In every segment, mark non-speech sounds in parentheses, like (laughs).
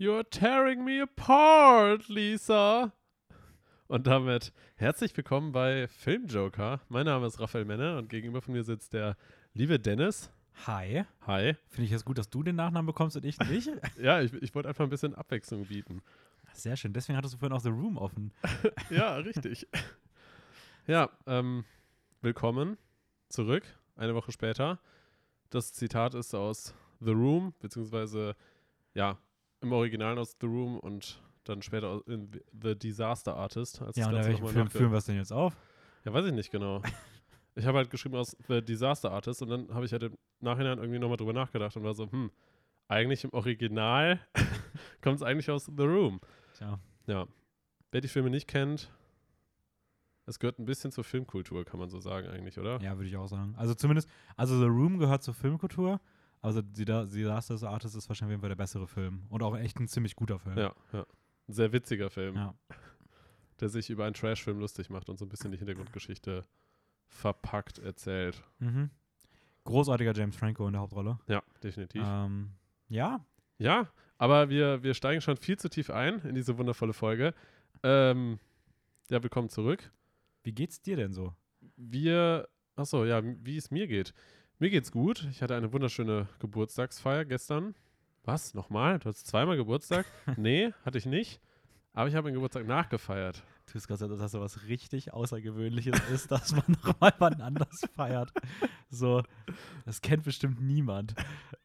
You're tearing me apart, Lisa. Und damit herzlich willkommen bei Filmjoker. Mein Name ist Raphael Menne und gegenüber von mir sitzt der liebe Dennis. Hi. Hi. Finde ich es gut, dass du den Nachnamen bekommst und ich nicht? (laughs) ja, ich, ich wollte einfach ein bisschen Abwechslung bieten. Sehr schön. Deswegen hattest du vorhin auch The Room offen. (laughs) ja, richtig. Ja, ähm, willkommen zurück, eine Woche später. Das Zitat ist aus The Room, beziehungsweise, ja, im Original aus The Room und dann später in The Disaster Artist. Als ja, und welchen Film führen wir es denn jetzt auf? Ja, weiß ich nicht genau. (laughs) ich habe halt geschrieben aus The Disaster Artist und dann habe ich halt im Nachhinein irgendwie nochmal drüber nachgedacht und war so, hm, eigentlich im Original (laughs) kommt es eigentlich aus The Room. Tja. Ja. Wer die Filme nicht kennt, es gehört ein bisschen zur Filmkultur, kann man so sagen eigentlich, oder? Ja, würde ich auch sagen. Also zumindest, also The Room gehört zur Filmkultur. Also The Disaster Artist ist wahrscheinlich der bessere Film. Und auch echt ein ziemlich guter Film. Ja, ja. Ein sehr witziger Film. Ja. (laughs) Der sich über einen Trashfilm lustig macht und so ein bisschen die Hintergrundgeschichte verpackt erzählt. Mhm. Großartiger James Franco in der Hauptrolle. Ja, definitiv. Ähm, ja. Ja, aber wir, wir steigen schon viel zu tief ein in diese wundervolle Folge. Ähm, ja, willkommen zurück. Wie geht's dir denn so? Wir, achso, ja, wie es mir geht. Mir geht's gut. Ich hatte eine wunderschöne Geburtstagsfeier gestern. Was? Nochmal? Du hast zweimal Geburtstag? (laughs) nee, hatte ich nicht. Aber ich habe meinen Geburtstag nachgefeiert. Du hast gesagt, dass das so was richtig Außergewöhnliches (laughs) ist, dass man nochmal wann anders feiert. So, das kennt bestimmt niemand.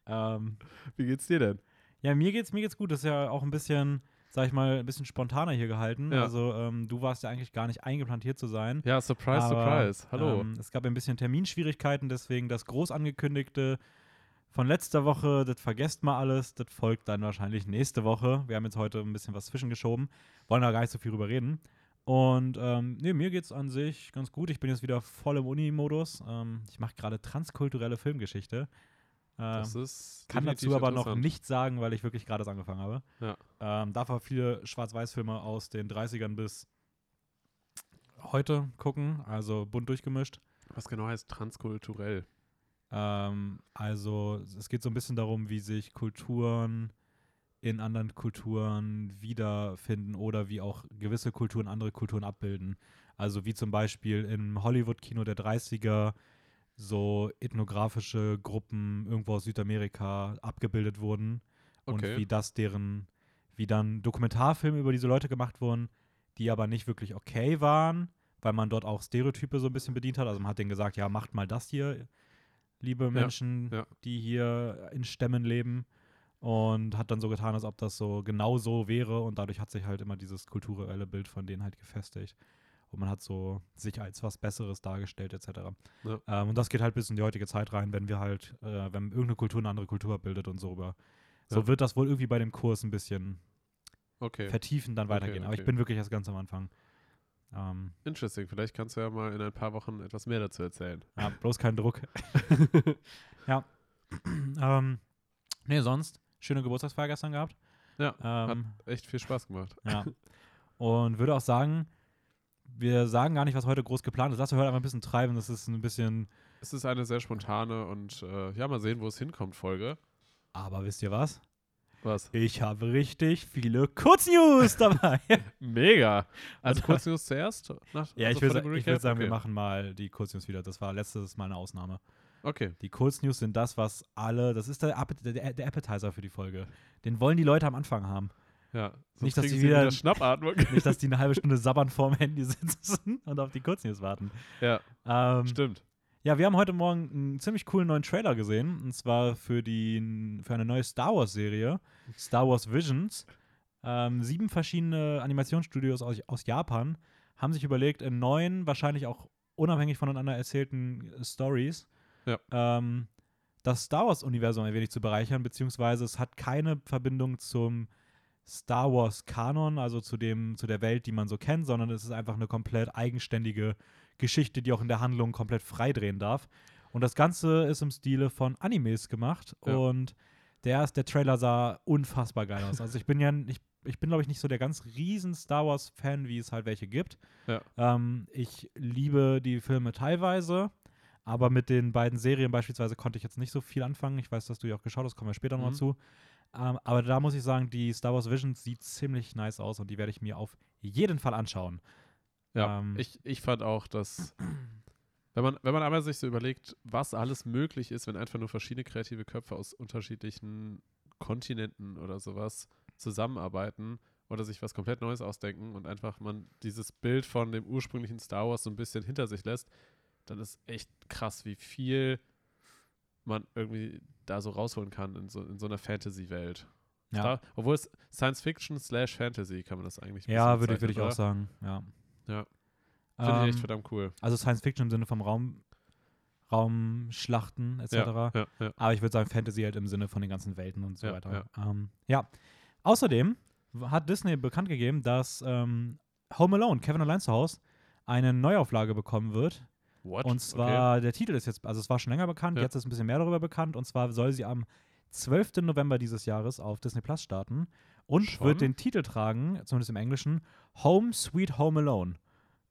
Ähm, Wie geht's dir denn? Ja, mir geht's, mir geht's gut. Das ist ja auch ein bisschen sag ich mal, ein bisschen spontaner hier gehalten. Ja. Also ähm, du warst ja eigentlich gar nicht eingeplant, hier zu sein. Ja, surprise, aber, surprise. Hallo. Ähm, es gab ein bisschen Terminschwierigkeiten, deswegen das groß angekündigte von letzter Woche, das vergesst mal alles, das folgt dann wahrscheinlich nächste Woche. Wir haben jetzt heute ein bisschen was zwischengeschoben, wollen da gar nicht so viel drüber reden. Und ähm, nee, mir geht's an sich ganz gut. Ich bin jetzt wieder voll im Uni-Modus. Ähm, ich mache gerade transkulturelle Filmgeschichte. Das ähm, ist kann dazu aber noch nichts sagen, weil ich wirklich gerade das angefangen habe. Ja. Ähm, darf aber viele Schwarz-Weiß-Filme aus den 30ern bis heute gucken, also bunt durchgemischt. Was genau heißt transkulturell? Ähm, also es geht so ein bisschen darum, wie sich Kulturen in anderen Kulturen wiederfinden oder wie auch gewisse Kulturen andere Kulturen abbilden. Also wie zum Beispiel im Hollywood-Kino der 30er so ethnografische Gruppen irgendwo aus Südamerika abgebildet wurden okay. und wie das deren, wie dann Dokumentarfilme über diese Leute gemacht wurden, die aber nicht wirklich okay waren, weil man dort auch Stereotype so ein bisschen bedient hat. Also man hat denen gesagt, ja, macht mal das hier, liebe Menschen, ja, ja. die hier in Stämmen leben. Und hat dann so getan, als ob das so genau so wäre. Und dadurch hat sich halt immer dieses kulturelle Bild von denen halt gefestigt und man hat so sich als was Besseres dargestellt etc. Ja. Ähm, und das geht halt bis in die heutige Zeit rein, wenn wir halt, äh, wenn irgendeine Kultur eine andere Kultur bildet und so über. So ja. wird das wohl irgendwie bei dem Kurs ein bisschen okay. vertiefen, dann weitergehen. Okay, okay. Aber ich bin wirklich erst ganz am Anfang. Ähm, Interesting. Vielleicht kannst du ja mal in ein paar Wochen etwas mehr dazu erzählen. Ja, bloß kein Druck. (laughs) ja. (clears throat) ähm, nee, sonst schöne Geburtstagsfeier gestern gehabt. Ja, ähm, hat echt viel Spaß gemacht. Ja. (laughs) Und würde auch sagen, wir sagen gar nicht, was heute groß geplant ist. Lass uns heute einfach ein bisschen treiben. Das ist ein bisschen. Es ist eine sehr spontane und äh, ja, mal sehen, wo es hinkommt, Folge. Aber wisst ihr was? Was? Ich habe richtig viele Kurznews (laughs) dabei. Mega. (laughs) Also Kurznews zuerst? Nach, ja, ich würde würd sagen, okay. wir machen mal die Kurznews wieder. Das war letztes Mal eine Ausnahme. Okay. Die Kurznews sind das, was alle, das ist der, der, der Appetizer für die Folge. Den wollen die Leute am Anfang haben. Ja, nicht, dass die wieder, wieder Schnappatmung. (laughs) nicht, dass die eine halbe (laughs) Stunde sabbern vorm Handy sitzen (laughs) und auf die Kurznews warten. Ja, ähm, stimmt. Ja, wir haben heute Morgen einen ziemlich coolen neuen Trailer gesehen. Und zwar für, die, für eine neue Star Wars-Serie, Star Wars Visions. Ähm, sieben verschiedene Animationsstudios aus, aus Japan haben sich überlegt, in neun, wahrscheinlich auch unabhängig voneinander erzählten Stories, ja. ähm, das Star Wars-Universum ein wenig zu bereichern, beziehungsweise es hat keine Verbindung zum Star Wars Kanon, also zu dem, zu der Welt, die man so kennt, sondern es ist einfach eine komplett eigenständige Geschichte, die auch in der Handlung komplett freidrehen darf. Und das Ganze ist im Stile von Animes gemacht ja. und der, der Trailer sah unfassbar geil aus. Also ich bin ja, ich, ich bin glaube ich nicht so der ganz riesen Star Wars Fan, wie es halt welche gibt. Ja. Ähm, ich liebe die Filme teilweise, aber mit den beiden Serien beispielsweise konnte ich jetzt nicht so viel anfangen. Ich weiß, dass du ja auch geschaut hast, kommen wir später mhm. noch zu. Ähm, aber da muss ich sagen, die Star Wars Visions sieht ziemlich nice aus und die werde ich mir auf jeden Fall anschauen. Ja, Ähm, ich, ich fand auch, dass, (clears throat) wenn man, wenn man aber sich so überlegt, was alles möglich ist, wenn einfach nur verschiedene kreative Köpfe aus unterschiedlichen Kontinenten oder sowas zusammenarbeiten oder sich was komplett Neues ausdenken und einfach man dieses Bild von dem ursprünglichen Star Wars so ein bisschen hinter sich lässt, dann ist echt krass, wie viel man irgendwie da so rausholen kann in so, in so einer Fantasy-Welt. ja, Star- Obwohl es Science Fiction slash Fantasy kann man das eigentlich ja bisschen würde ich, auch sagen. Ja. Ja. Finde ich echt Ähm, verdammt cool. also Science Fiction im Sinne vom Raum, Raumschlachten etc. Ja, ja, ja. Aber ich würde sagen Fantasy halt im Sinne von den ganzen Welten und so weiter. Ähm, ja. Außerdem hat Disney bekannt gegeben, dass ähm, Home Alone, Kevin allein zu Hause, eine Neuauflage bekommen wird. What? Und zwar, der Titel ist jetzt, also es war schon länger bekannt, Ja. jetzt ist ein bisschen mehr darüber bekannt. Und zwar soll sie am 12. November dieses Jahres auf Disney Plus starten und Schon? wird den Titel tragen, zumindest im Englischen, Home Sweet Home Alone.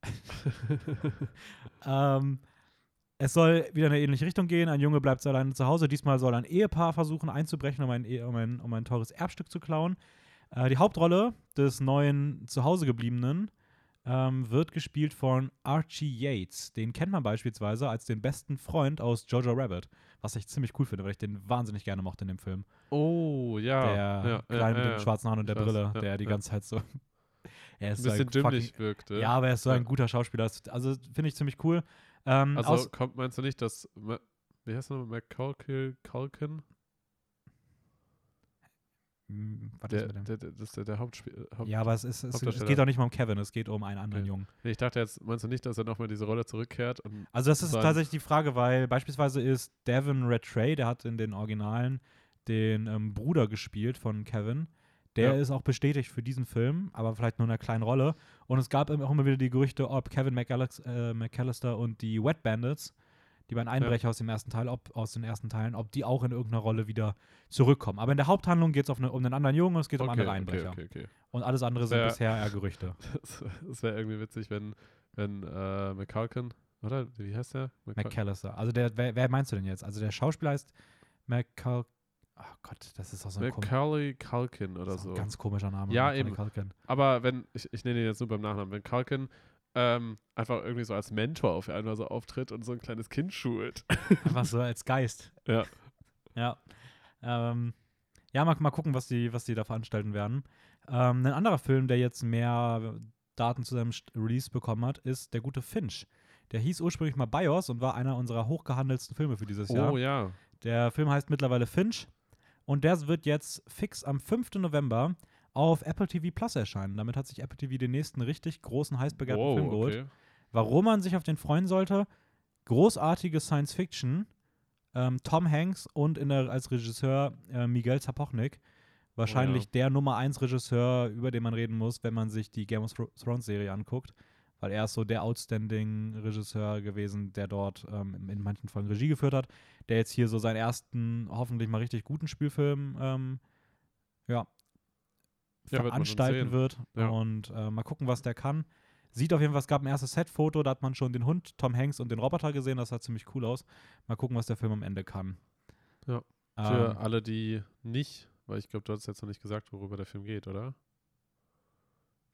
(laughs) ähm, es soll wieder in eine ähnliche Richtung gehen. Ein Junge bleibt alleine zu Hause. Diesmal soll ein Ehepaar versuchen einzubrechen, um ein, E- um ein, um ein teures Erbstück zu klauen. Äh, die Hauptrolle des neuen Zuhausegebliebenen ähm, wird gespielt von Archie Yates. Den kennt man beispielsweise als den besten Freund aus Jojo Rabbit. Was ich ziemlich cool finde, weil ich den wahnsinnig gerne mochte in dem Film. Oh, ja. der ja, Kleine ja, mit ja, den schwarzen Haaren und der weiß, Brille, der die ganze Zeit so. (laughs) er Ein ist so bisschen ein fucking, dümmlich wirkte. Ja, aber er ist so ein guter Schauspieler. Also finde ich ziemlich cool. Ähm, Also kommt, meinst du nicht, dass, wie heißt er nochmal, McCulkin? Culkin? Hm, was Der, der, der, das ist der, der Hauptspiel. Haupt ja, aber es, ist, es, es geht auch nicht mal um Kevin, es geht um einen anderen Okay. Jungen. Nee, ich dachte jetzt, meinst du nicht, dass er nochmal diese Rolle zurückkehrt? Und, Also das ist tatsächlich die Frage, weil beispielsweise ist Devin Rattray, der hat in den Originalen den ähm, Bruder gespielt von Kevin. Der Ja. ist auch bestätigt für diesen Film, aber vielleicht nur in einer kleinen Rolle. Und es gab auch immer wieder die Gerüchte, ob Kevin äh, McAllister und die Wet Bandits, die beiden Einbrecher aus dem ersten Teil, ob, aus den ersten Teilen, ob die auch in irgendeiner Rolle wieder zurückkommen. Aber in der Haupthandlung geht es um einen anderen Jungen und es geht um okay, andere okay, Einbrecher. okay, okay. Und alles andere sind Wär- bisher eher Gerüchte. (laughs) Das, das wäre irgendwie witzig, wenn, wenn äh, McCulkin, oder? Wie heißt der? McCul- McAllister. Also der, wer, wer meinst du denn jetzt? Also der Schauspieler heißt McCall. Oh Gott, das ist auch so ein, Macaulay Culkin oder so. ganz komischer Name. Ja, eben. Culkin. Aber wenn, ich, ich nenne ihn jetzt nur beim Nachnamen, wenn Culkin ähm, einfach irgendwie so als Mentor auf einmal so auftritt und so ein kleines Kind schult. (laughs) Einfach so als Geist. Ja. Ja. Ähm, ja, mal, mal gucken, was die, was die da veranstalten werden. Ähm, ein anderer Film, der jetzt mehr Daten zu seinem Release bekommen hat, ist Der gute Finch. Der hieß ursprünglich mal BIOS und war einer unserer hochgehandelsten Filme für dieses Jahr. Oh ja. Der Film heißt mittlerweile Finch und der wird jetzt fix am 5. November auf Apple TV Plus erscheinen. Damit hat sich Apple TV den nächsten richtig großen, heiß begehrten Wow, Film geholt. okay. Warum man sich auf den freuen sollte? Großartige Science Fiction. Ähm, Tom Hanks und der, als Regisseur äh, Miguel Zapochnik. Wahrscheinlich Oh ja. der Nummer 1 Regisseur, über den man reden muss, wenn man sich die Game of Thro- Thrones Serie anguckt. Weil er ist so der outstanding Regisseur gewesen, der dort ähm, in- in manchen Folgen Regie geführt hat. Der jetzt hier so seinen ersten, hoffentlich mal richtig guten Spielfilm ähm, ja, Ja, wird veranstalten sehen. wird. Ja. Und äh, mal gucken, was der kann. Sieht auf jeden Fall, es gab ein erstes Set-Foto, da hat man schon den Hund, Tom Hanks und den Roboter gesehen. Das sah ziemlich cool aus. Mal gucken, was der Film am Ende kann. Ja. Für Ähm, alle, die nicht, weil ich glaube, du hast jetzt noch nicht gesagt, worüber der Film geht, oder?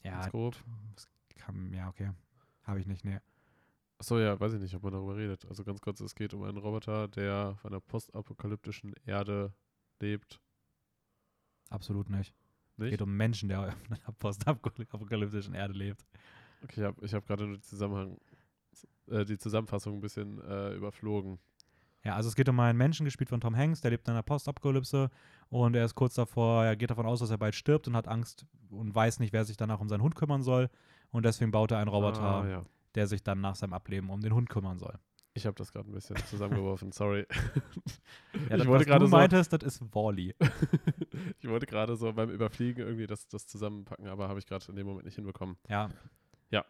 ja, Ganz grob. kann, ja, okay. Habe ich nicht, nee. Achso, ja, weiß ich nicht, ob man darüber redet. Also ganz kurz, es geht um einen Roboter, der auf einer postapokalyptischen Erde lebt. Absolut nicht. Es Nicht? geht um Menschen, der auf einer postapokalyptischen Erde lebt. Okay, ich habe hab gerade nur die, Zusammenhang, äh, die Zusammenfassung ein bisschen äh, überflogen. Ja, also es geht um einen Menschen, gespielt von Tom Hanks, der lebt in einer Postapokalypse und er ist kurz davor, er geht davon aus, dass er bald stirbt und hat Angst und weiß nicht, wer sich danach um seinen Hund kümmern soll. Und deswegen baut er einen Roboter, Ah, ja. der sich dann nach seinem Ableben um den Hund kümmern soll. Ich habe das gerade ein bisschen zusammengeworfen, sorry. (laughs) Ja, ich das, wollte was gerade du so, meintest, das ist Wally. (laughs) ich wollte gerade so beim Überfliegen irgendwie das, das zusammenpacken, aber habe ich gerade in dem Moment nicht hinbekommen. Ja. Ja.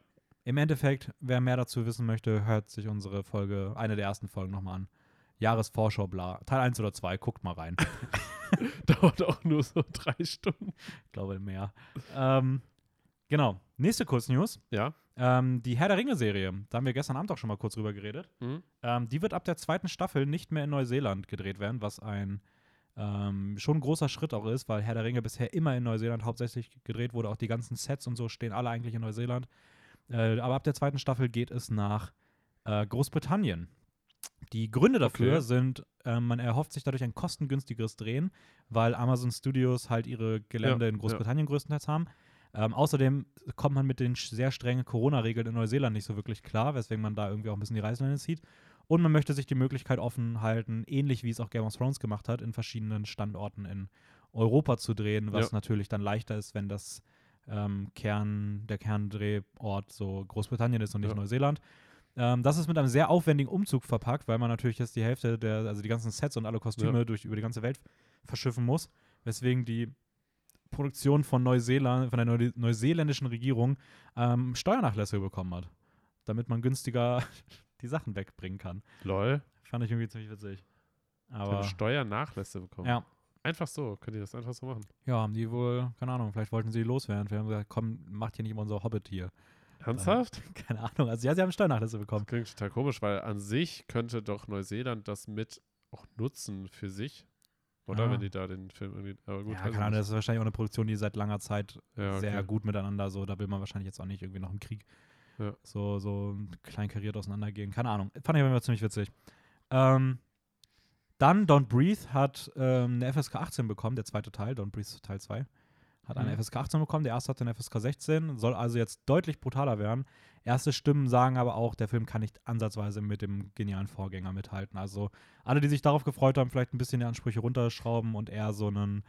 Im Endeffekt, wer mehr dazu wissen möchte, hört sich unsere Folge, eine der ersten Folgen nochmal an. Jahresvorschau, bla. Teil 1 oder 2, guckt mal rein. (laughs) Dauert auch nur so drei Stunden. Ich glaube mehr. ähm, genau. Nächste Kurznews. Ja? Ähm, die Herr der Ringe-Serie. Da haben wir gestern Abend auch schon mal kurz drüber geredet. Hm? Ähm, die wird ab der zweiten Staffel nicht mehr in Neuseeland gedreht werden, was ein ähm, schon ein großer Schritt auch ist, weil Herr der Ringe bisher immer in Neuseeland hauptsächlich gedreht wurde. Auch die ganzen Sets und so stehen alle eigentlich in Neuseeland. Äh, aber ab der zweiten Staffel geht es nach äh, Großbritannien. Die Gründe dafür Okay. sind, äh, man erhofft sich dadurch ein kostengünstigeres Drehen, weil Amazon Studios halt ihre Gelände Ja, in ja. Großbritannien größtenteils haben. Ähm, außerdem kommt man mit den sehr strengen Corona-Regeln in Neuseeland nicht so wirklich klar, weswegen man da irgendwie auch ein bisschen die Reißleine zieht. Und man möchte sich die Möglichkeit offen halten, ähnlich wie es auch Game of Thrones gemacht hat, in verschiedenen Standorten in Europa zu drehen, was Ja. natürlich dann leichter ist, wenn das ähm, Kern, der Kerndrehort so Großbritannien ist und nicht Ja. Neuseeland. Ähm, das ist mit einem sehr aufwendigen Umzug verpackt, weil man natürlich jetzt die Hälfte der, also die ganzen Sets und alle Kostüme Ja. durch über die ganze Welt verschiffen muss, weswegen die Produktion von Neuseeland, von der Neu neuseeländischen Regierung ähm, Steuernachlässe bekommen hat, damit man günstiger (laughs) die Sachen wegbringen kann. Lol. Fand ich irgendwie ziemlich witzig. Aber Steuernachlässe bekommen. ja, Einfach so. Könnt ihr das einfach so machen? ja, haben die wohl, keine Ahnung, vielleicht wollten sie die loswerden. Wir haben gesagt, komm, macht hier nicht immer unser Hobbit hier. Ernsthaft? (laughs) Keine Ahnung. Also ja, sie haben Steuernachlässe bekommen. Das klingt total komisch, weil an sich könnte doch Neuseeland das mit auch nutzen für sich. Oder Ja. wenn die da den Film irgendwie. Aber gut, ja, Ahnung, nicht. das ist wahrscheinlich auch eine Produktion, die seit langer Zeit Ja, sehr okay. gut miteinander, so, da will man wahrscheinlich jetzt auch nicht irgendwie noch im Krieg Ja. so, so kleinkariert auseinandergehen. Keine Ahnung. Fand ich aber ziemlich witzig. Ähm, dann Don't Breathe hat ähm, eine FSK 18 bekommen, der zweite Teil, Don't Breathe Teil 2. Hat eine Mhm. FSK 18 bekommen, der erste hat eine FSK 16, soll also jetzt deutlich brutaler werden. Erste Stimmen sagen aber auch, der Film kann nicht ansatzweise mit dem genialen Vorgänger mithalten. Also alle, die sich darauf gefreut haben, vielleicht ein bisschen die Ansprüche runterschrauben und eher so einen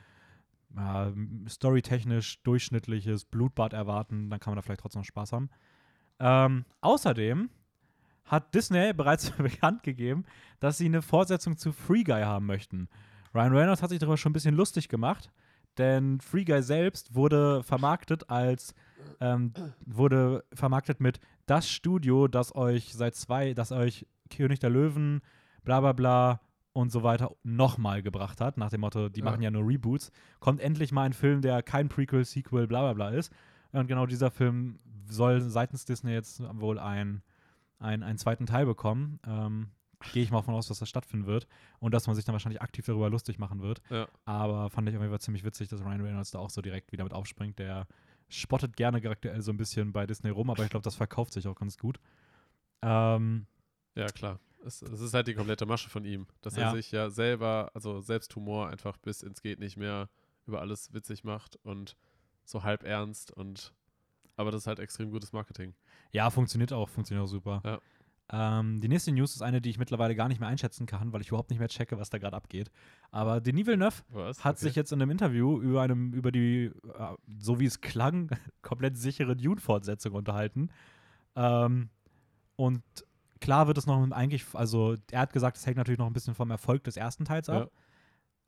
ja, storytechnisch durchschnittliches Blutbad erwarten, dann kann man da vielleicht trotzdem noch Spaß haben. Ähm, außerdem hat Disney (laughs) bereits bekannt gegeben, dass sie eine Fortsetzung zu Free Guy haben möchten. Ryan Reynolds hat sich darüber schon ein bisschen lustig gemacht, denn Free Guy selbst wurde vermarktet als ähm, wurde vermarktet mit das Studio, das euch seit zwei, das euch König der Löwen, bla bla bla und so weiter nochmal gebracht hat, nach dem Motto, die Ja. machen ja nur Reboots, kommt endlich mal ein Film, der kein Prequel, Sequel, bla bla bla ist. Und genau dieser Film soll seitens Disney jetzt wohl ein, ein, einen zweiten Teil bekommen. Ähm, Gehe ich mal davon aus, dass das stattfinden wird und dass man sich dann wahrscheinlich aktiv darüber lustig machen wird. Ja. Aber fand ich auf jeden Fall ziemlich witzig, dass Ryan Reynolds da auch so direkt wieder mit aufspringt. Der spottet gerne aktuell so ein bisschen bei Disney rum, aber ich glaube, das verkauft sich auch ganz gut. Ähm, Ja, klar. Es, es ist halt die komplette Masche von ihm, dass Ja. er sich ja selber, also selbst Humor einfach bis ins Geht nicht mehr über alles witzig macht und so halb ernst und aber das ist halt extrem gutes Marketing. ja, funktioniert auch, funktioniert auch super. Ja. Ähm, die nächste News ist eine, die ich mittlerweile gar nicht mehr einschätzen kann, weil ich überhaupt nicht mehr checke, was da gerade abgeht. Aber Denis Villeneuve Was? hat Okay. sich jetzt in einem Interview über einem, über die, äh, so wie es klang, (laughs) komplett sichere Dune-Fortsetzung unterhalten. Ähm, und klar wird es noch eigentlich, also er hat gesagt, es hängt natürlich noch ein bisschen vom Erfolg des ersten Teils ab. Ja.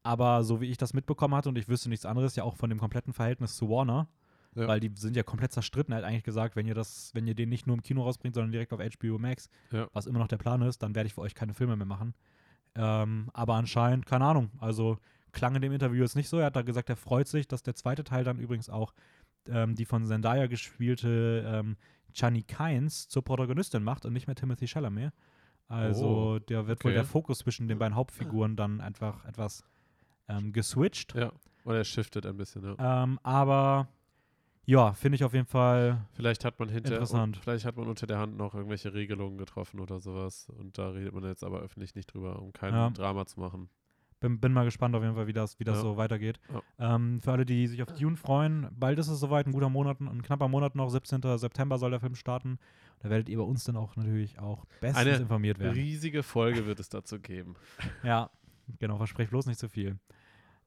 Aber so wie ich das mitbekommen hatte und ich wüsste nichts anderes, ja auch von dem kompletten Verhältnis zu Warner, Ja. weil die sind ja komplett zerstritten. Er hat eigentlich gesagt, wenn ihr das, wenn ihr den nicht nur im Kino rausbringt, sondern direkt auf HBO Max, Ja. was immer noch der Plan ist, dann werde ich für euch keine Filme mehr machen. Ähm, aber anscheinend, keine Ahnung, also klang in dem Interview jetzt nicht so. Er hat da gesagt, er freut sich, dass der zweite Teil dann übrigens auch ähm, die von Zendaya gespielte ähm, Chani Kynes zur Protagonistin macht und nicht mehr Timothy Chalamet. Also Oh, der wird wohl okay. der Fokus zwischen den beiden Hauptfiguren dann einfach etwas ähm, geswitcht. Ja. Und er shiftet ein bisschen, ja. Ähm, aber ja, finde ich auf jeden Fall Vielleicht hat man hinter Interessant. vielleicht hat man unter der Hand noch irgendwelche Regelungen getroffen oder sowas und da redet man jetzt aber öffentlich nicht drüber, um kein Ja. Drama zu machen. bin, bin mal gespannt auf jeden Fall, wie das, wie das Ja. so weitergeht. Ja. Ähm, für alle, die sich auf Dune freuen, bald ist es soweit, ein guter Monat, ein knapper Monat noch, 17. September soll der Film starten. Da werdet ihr bei uns dann auch natürlich auch bestens Eine informiert werden. Riesige Folge wird es dazu geben. Ja, genau, versprecht bloß nicht zu viel.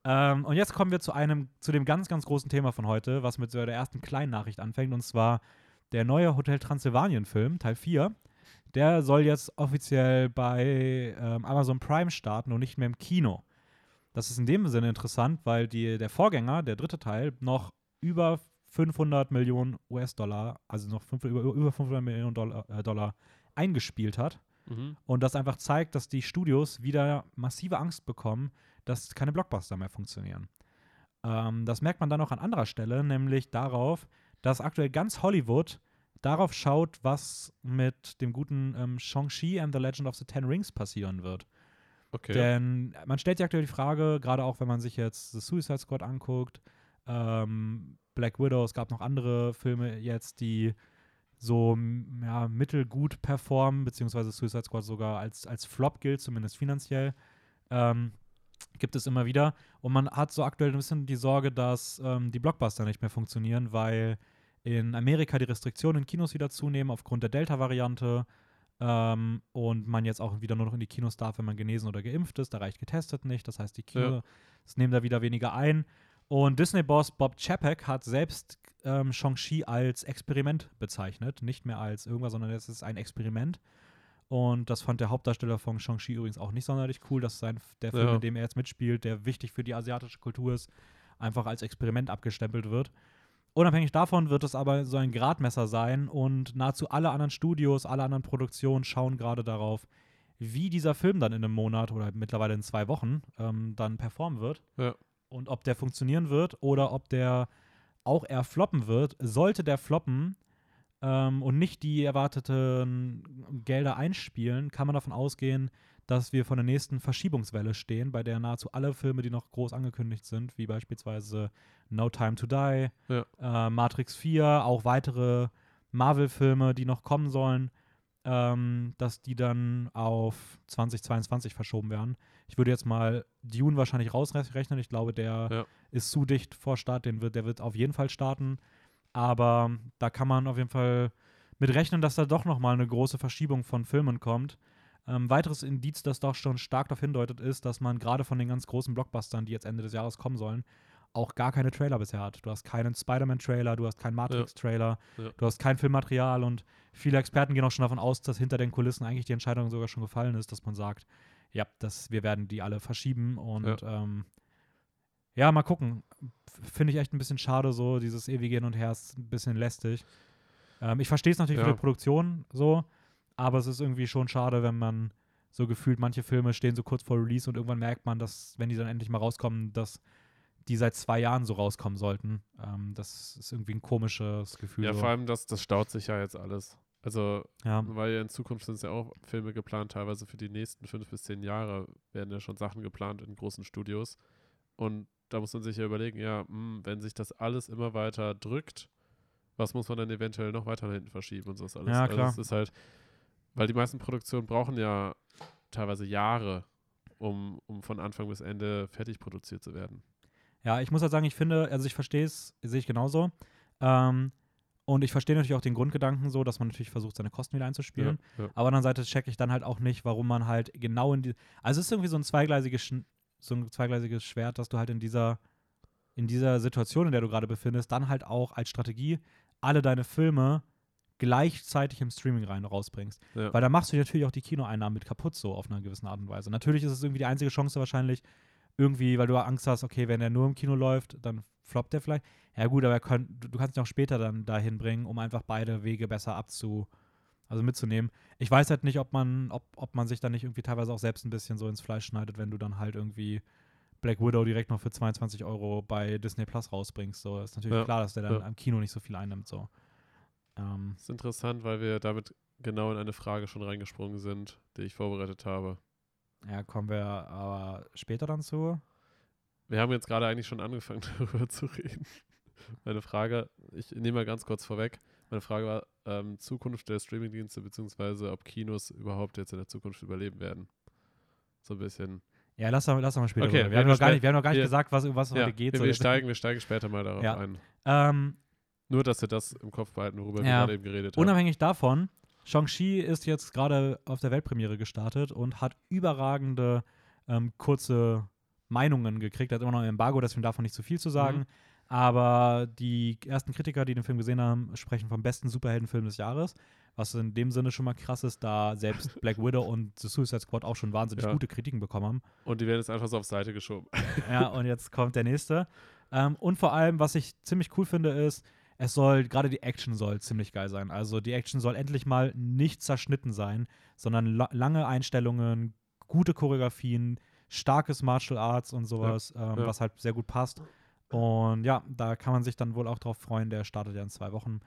Ähm, und jetzt kommen wir zu einem, zu dem ganz, ganz großen Thema von heute, was mit so der ersten kleinen Nachricht anfängt, und zwar der neue Hotel Transsilvanien-Film, Teil 4. Der soll jetzt offiziell bei ähm, Amazon Prime starten und nicht mehr im Kino. Das ist in dem Sinne interessant, weil die, der Vorgänger, der dritte Teil, noch über 500 Millionen US-Dollar, also noch fünf, über, über 500 Millionen Dollar, äh, Dollar eingespielt hat. Mhm. Und das einfach zeigt, dass die Studios wieder massive Angst bekommen, dass keine Blockbuster mehr funktionieren. Ähm, das merkt man dann auch an anderer Stelle, nämlich darauf, dass aktuell ganz Hollywood darauf schaut, was mit dem guten ähm, Shang-Chi and the Legend of the Ten Rings passieren wird. Okay. Denn man stellt sich aktuell die Frage, gerade auch wenn man sich jetzt The Suicide Squad anguckt, ähm, Black Widow, es gab noch andere Filme jetzt, die so ja, mittelgut performen, beziehungsweise Suicide Squad sogar als, als Flop gilt, zumindest finanziell. Ähm, gibt es immer wieder. Und man hat so aktuell ein bisschen die Sorge, dass ähm, die Blockbuster nicht mehr funktionieren, weil in Amerika die Restriktionen in Kinos wieder zunehmen aufgrund der Delta-Variante ähm, und man jetzt auch wieder nur noch in die Kinos darf, wenn man genesen oder geimpft ist. Da reicht getestet nicht. Das heißt, die Kinos nehmen da wieder weniger ein. Und Disney-Boss Bob Chapek hat selbst ähm, Shang-Chi als Experiment bezeichnet. Nicht mehr als irgendwas, sondern es ist ein Experiment. Und das fand der Hauptdarsteller von Shang-Chi übrigens auch nicht sonderlich cool, dass sein, der Film, Ja. in dem er jetzt mitspielt, der wichtig für die asiatische Kultur ist, einfach als Experiment abgestempelt wird. Unabhängig davon wird es aber so ein Gradmesser sein und nahezu alle anderen Studios, alle anderen Produktionen schauen gerade darauf, wie dieser Film dann in einem Monat oder mittlerweile in zwei Wochen ähm, dann performen wird. Ja. Und ob der funktionieren wird oder ob der auch eher floppen wird. Sollte der floppen ähm, und nicht die erwarteten Gelder einspielen, kann man davon ausgehen, dass wir vor der nächsten Verschiebungswelle stehen, bei der nahezu alle Filme, die noch groß angekündigt sind, wie beispielsweise No Time to Die, Ja. äh, Matrix 4, auch weitere Marvel-Filme, die noch kommen sollen, ähm, dass die dann auf 2022 verschoben werden. Ich würde jetzt mal Dune wahrscheinlich rausrechnen. Ich glaube, der Ja. ist zu dicht vor Start, den wird, der wird auf jeden Fall starten. Aber da kann man auf jeden Fall mit rechnen, dass da doch nochmal eine große Verschiebung von Filmen kommt. Ähm, weiteres Indiz, das doch schon stark darauf hindeutet, ist, dass man gerade von den ganz großen Blockbustern, die jetzt Ende des Jahres kommen sollen, auch gar keine Trailer bisher hat. Du hast keinen Spider-Man-Trailer, du hast keinen Matrix-Trailer, Ja. du hast kein Filmmaterial und viele Experten gehen auch schon davon aus, dass hinter den Kulissen eigentlich die Entscheidung sogar schon gefallen ist, dass man sagt, ja, das, wir werden die alle verschieben und ja, ähm, ja mal gucken. Finde ich echt ein bisschen schade, so dieses ewige Hin und Her ist ein bisschen lästig. Ähm, ich verstehe es natürlich Ja. für die Produktion so, aber es ist irgendwie schon schade, wenn man so gefühlt, manche Filme stehen so kurz vor Release und irgendwann merkt man, dass, wenn die dann endlich mal rauskommen, dass die seit zwei Jahren so rauskommen sollten. Ähm, das ist irgendwie ein komisches Gefühl. Ja, so. vor allem, das, das staut sich ja jetzt alles. Also, ja. weil ja in Zukunft sind es ja auch Filme geplant, teilweise für die nächsten fünf bis zehn Jahre werden ja schon Sachen geplant in großen Studios. Und da muss man sich ja überlegen, ja, mh, wenn sich das alles immer weiter drückt, was muss man dann eventuell noch weiter nach hinten verschieben und so ist alles. Ja, Also klar. es ist halt, weil die meisten Produktionen brauchen ja teilweise Jahre, um, um von Anfang bis Ende fertig produziert zu werden. Ja, ich muss halt sagen, ich finde, also ich verstehe es, sehe ich genauso. Ähm, und ich verstehe natürlich auch den Grundgedanken so, dass man natürlich versucht, seine Kosten wieder einzuspielen. Ja, ja. Aber andererseits checke ich dann halt auch nicht, warum man halt genau in die. Also es ist irgendwie so ein zweigleisiges, so ein zweigleisiges Schwert, dass du halt in dieser, in dieser Situation, in der du gerade befindest, dann halt auch als Strategie alle deine Filme gleichzeitig im Streaming rein rausbringst. Ja. Weil da machst du natürlich auch die Kinoeinnahmen mit kaputt, so auf einer gewissen Art und Weise. Natürlich ist es irgendwie die einzige Chance wahrscheinlich, irgendwie, weil du Angst hast, okay, wenn er nur im Kino läuft, dann floppt er vielleicht. Ja gut, aber er du, du kannst ihn auch später dann dahin bringen, um einfach beide Wege besser abzu, also mitzunehmen. Ich weiß halt nicht, ob man, ob, ob man sich dann nicht irgendwie teilweise auch selbst ein bisschen so ins Fleisch schneidet, wenn du dann halt irgendwie Black Widow direkt noch für 22 Euro bei Disney Plus rausbringst. So ist natürlich Ja, klar, dass der dann ja. am Kino nicht so viel einnimmt. So. Ähm, Das ist interessant, weil wir damit genau in eine Frage schon reingesprungen sind, die ich vorbereitet habe. ja, kommen wir aber später dann zu. Wir haben jetzt gerade eigentlich schon angefangen, (laughs) darüber zu reden. Meine Frage, ich nehme mal ganz kurz vorweg. Meine Frage war ähm, Zukunft der Streamingdienste, beziehungsweise ob Kinos überhaupt jetzt in der Zukunft überleben werden. So ein bisschen. Ja, lass doch, lass doch mal später. Okay, wir wir, haben noch gar nicht, wir haben noch gar nicht wir- gesagt, was, um was Ja, heute geht. wir, wir, steigen, wir steigen später mal darauf Ja. ein. Ähm, Nur, dass wir das im Kopf behalten, worüber wir Ja. gerade eben geredet haben. unabhängig davon, Shang-Chi ist jetzt gerade auf der Weltpremiere gestartet und hat überragende ähm, kurze Meinungen gekriegt. Er hat immer noch ein Embargo, deswegen darf man nicht zu viel zu sagen. Mhm. Aber die ersten Kritiker, die den Film gesehen haben, sprechen vom besten Superheldenfilm des Jahres. Was in dem Sinne schon mal krass ist, da selbst (laughs) Black Widow und The Suicide Squad auch schon wahnsinnig Ja. gute Kritiken bekommen haben. Und die werden jetzt einfach so auf Seite geschoben. (laughs) Ja, und jetzt kommt der nächste. Ähm, und vor allem, was ich ziemlich cool finde, ist, es soll, gerade die Action soll ziemlich geil sein. Also die Action soll endlich mal nicht zerschnitten sein, sondern la lange Einstellungen, gute Choreografien, starkes Martial Arts und sowas, ähm, ja. was halt sehr gut passt. Und ja, da kann man sich dann wohl auch drauf freuen. Der startet ja in zwei Wochen.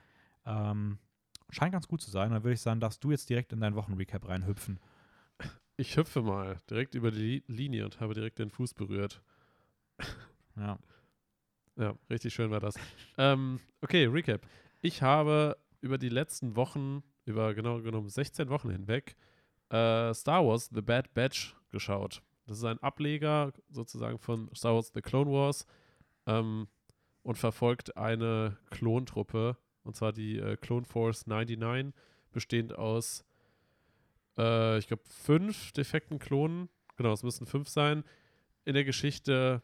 Ähm, scheint ganz gut zu sein. Dann würde ich sagen, darfst du jetzt direkt in deinen Wochenrecap reinhüpfen. Ich hüpfe mal direkt über die Linie und habe direkt den Fuß berührt. Ja. Ja, richtig schön war das. ähm, okay, Recap. Ich habe über die letzten Wochen, über genau genommen 16 Wochen hinweg, äh, Star Wars The Bad Batch geschaut. Das ist ein Ableger sozusagen von Star Wars The Clone Wars ähm, und verfolgt eine Klontruppe, und zwar die äh, Clone Force 99, bestehend aus, äh, ich glaube, fünf defekten Klonen. Genau, es müssen fünf sein. In der Geschichte,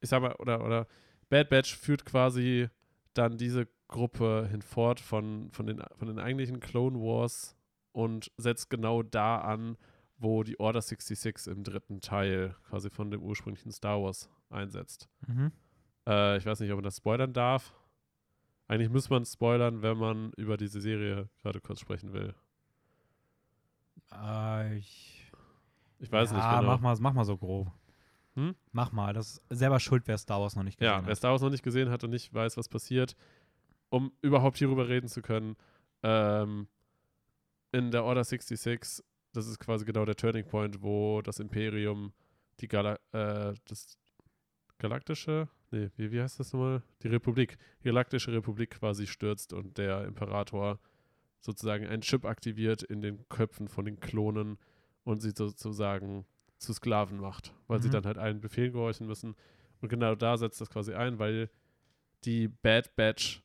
ich sag mal, oder, oder Bad Batch führt quasi dann diese Gruppe hinfort von, von, den, von den eigentlichen Clone Wars und setzt genau da an, wo die Order 66 im dritten Teil quasi von dem ursprünglichen Star Wars einsetzt. Mhm. Äh, ich weiß nicht, ob man das spoilern darf. Eigentlich muss man spoilern, wenn man über diese Serie gerade kurz sprechen will. Äh, ich, Ich weiß ja, nicht genau. mach mal, mach mal so grob. Hm? Mach mal. Das ist selber schuld, wer Star Wars noch nicht gesehen Ja, wer hat. Star Wars noch nicht gesehen hat und nicht weiß, was passiert, um überhaupt hierüber reden zu können, ähm, in der Order 66, das ist quasi genau der Turning Point, wo das Imperium die Gala äh, das galaktische, nee, wie, wie heißt das nochmal? Die Republik, die galaktische Republik quasi stürzt und der Imperator sozusagen einen Chip aktiviert in den Köpfen von den Klonen und sie sozusagen zu Sklaven macht, weil sie Mhm. dann halt allen Befehlen gehorchen müssen. Und genau da setzt das quasi ein, weil die Bad Batch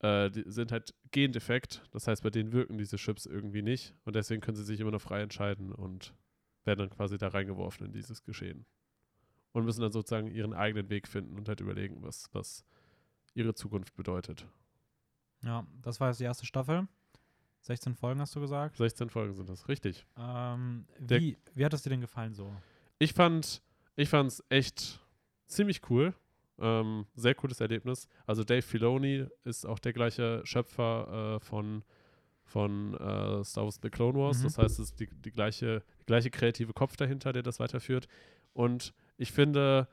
äh, die sind halt gendefekt. Das heißt, bei denen wirken diese Chips irgendwie nicht. Und deswegen können sie sich immer noch frei entscheiden und werden dann quasi da reingeworfen in dieses Geschehen. Und müssen dann sozusagen ihren eigenen Weg finden und halt überlegen, was, was ihre Zukunft bedeutet. Ja, das war jetzt die erste Staffel. 16 Folgen hast du gesagt. 16 Folgen sind das, richtig. Ähm, Der- wie, wie hat es dir denn gefallen so? Ich fand, ich fand's echt ziemlich cool. Ähm, sehr cooles Erlebnis. Also Dave Filoni ist auch der gleiche Schöpfer äh, von, von äh, Star Wars The Clone Wars. Mhm. Das heißt, es ist die, die gleiche, die gleiche kreative Kopf dahinter, der das weiterführt. Und ich finde,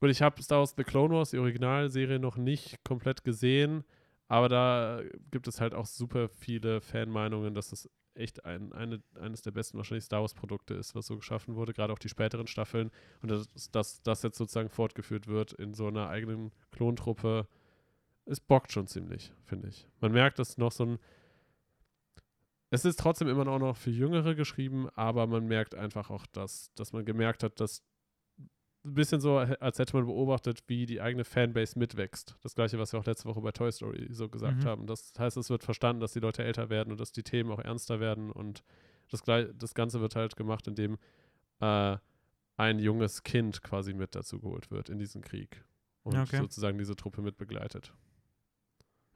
gut, ich habe Star Wars The Clone Wars, die Originalserie, noch nicht komplett gesehen, aber da gibt es halt auch super viele Fanmeinungen, dass es echt ein, eine, eines der besten wahrscheinlich Star Wars-Produkte ist, was so geschaffen wurde, gerade auch die späteren Staffeln. Und dass das, das jetzt sozusagen fortgeführt wird in so einer eigenen Klontruppe, es bockt schon ziemlich, finde ich. Man merkt, dass noch so ein. Es ist trotzdem immer noch für Jüngere geschrieben, aber man merkt einfach auch, dass, dass man gemerkt hat, dass ein bisschen so, als hätte man beobachtet, wie die eigene Fanbase mitwächst. Das gleiche, was wir auch letzte Woche bei Toy Story so gesagt Mhm. haben. Das heißt, es wird verstanden, dass die Leute älter werden und dass die Themen auch ernster werden und das, das Ganze wird halt gemacht, indem äh, ein junges Kind quasi mit dazu geholt wird in diesen Krieg und okay. sozusagen diese Truppe mit begleitet.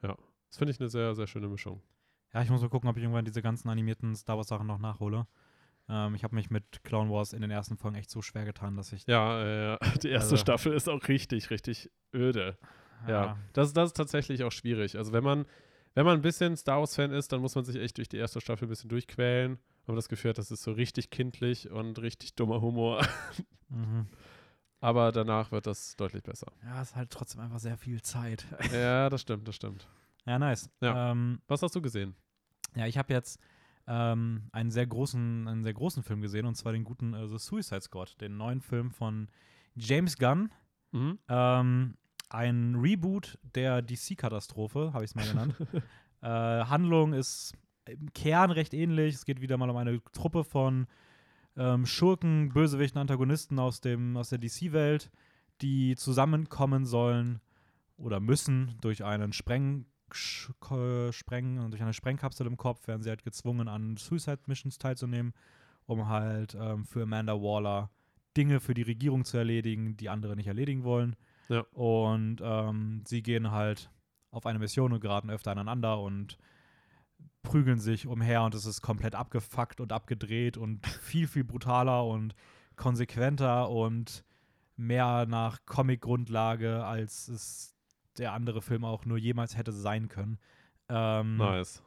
Ja, das finde ich eine sehr, sehr schöne Mischung. Ja, ich muss mal gucken, ob ich irgendwann diese ganzen animierten Star Wars Sachen noch nachhole. Ähm, ich habe mich mit Clone Wars in den ersten Folgen echt so schwer getan, dass ich. Ja, äh, (laughs) die erste Also- Staffel ist auch richtig, richtig öde. Ja, das, das ist tatsächlich auch schwierig. Also wenn man, wenn man ein bisschen Star Wars-Fan ist, dann muss man sich echt durch die erste Staffel ein bisschen durchquälen. Man das Gefühl hat, das ist so richtig kindlich und richtig dummer Humor. Mhm. (laughs) Aber danach wird das deutlich besser. Ja, ist halt trotzdem einfach sehr viel Zeit. Ja, das stimmt, das stimmt. (laughs) ja, nice. Ja. Ähm, Was hast du gesehen? ja, ich habe jetzt ähm, einen sehr großen, einen sehr großen Film gesehen und zwar den guten äh, The Suicide Squad, den neuen Film von James Gunn. Mhm. Ähm, ein Reboot der DC-Katastrophe, habe ich es mal genannt. (laughs) äh, Handlung ist im Kern recht ähnlich. Es geht wieder mal um eine Truppe von ähm, Schurken, Bösewichten, Antagonisten aus, dem, aus der DC-Welt, die zusammenkommen sollen oder müssen durch einen Spreng, Sch- Ko- Spreng, durch eine Sprengkapsel im Kopf, werden sie halt gezwungen, an Suicide Missions teilzunehmen, um halt ähm, für Amanda Waller Dinge für die Regierung zu erledigen, die andere nicht erledigen wollen. Ja. Und ähm, sie gehen halt auf eine Mission und geraten öfter aneinander und prügeln sich umher und es ist komplett abgefuckt und abgedreht und viel, viel brutaler und konsequenter und mehr nach Comic-Grundlage, als es der andere Film auch nur jemals hätte sein können. Ähm, Nice.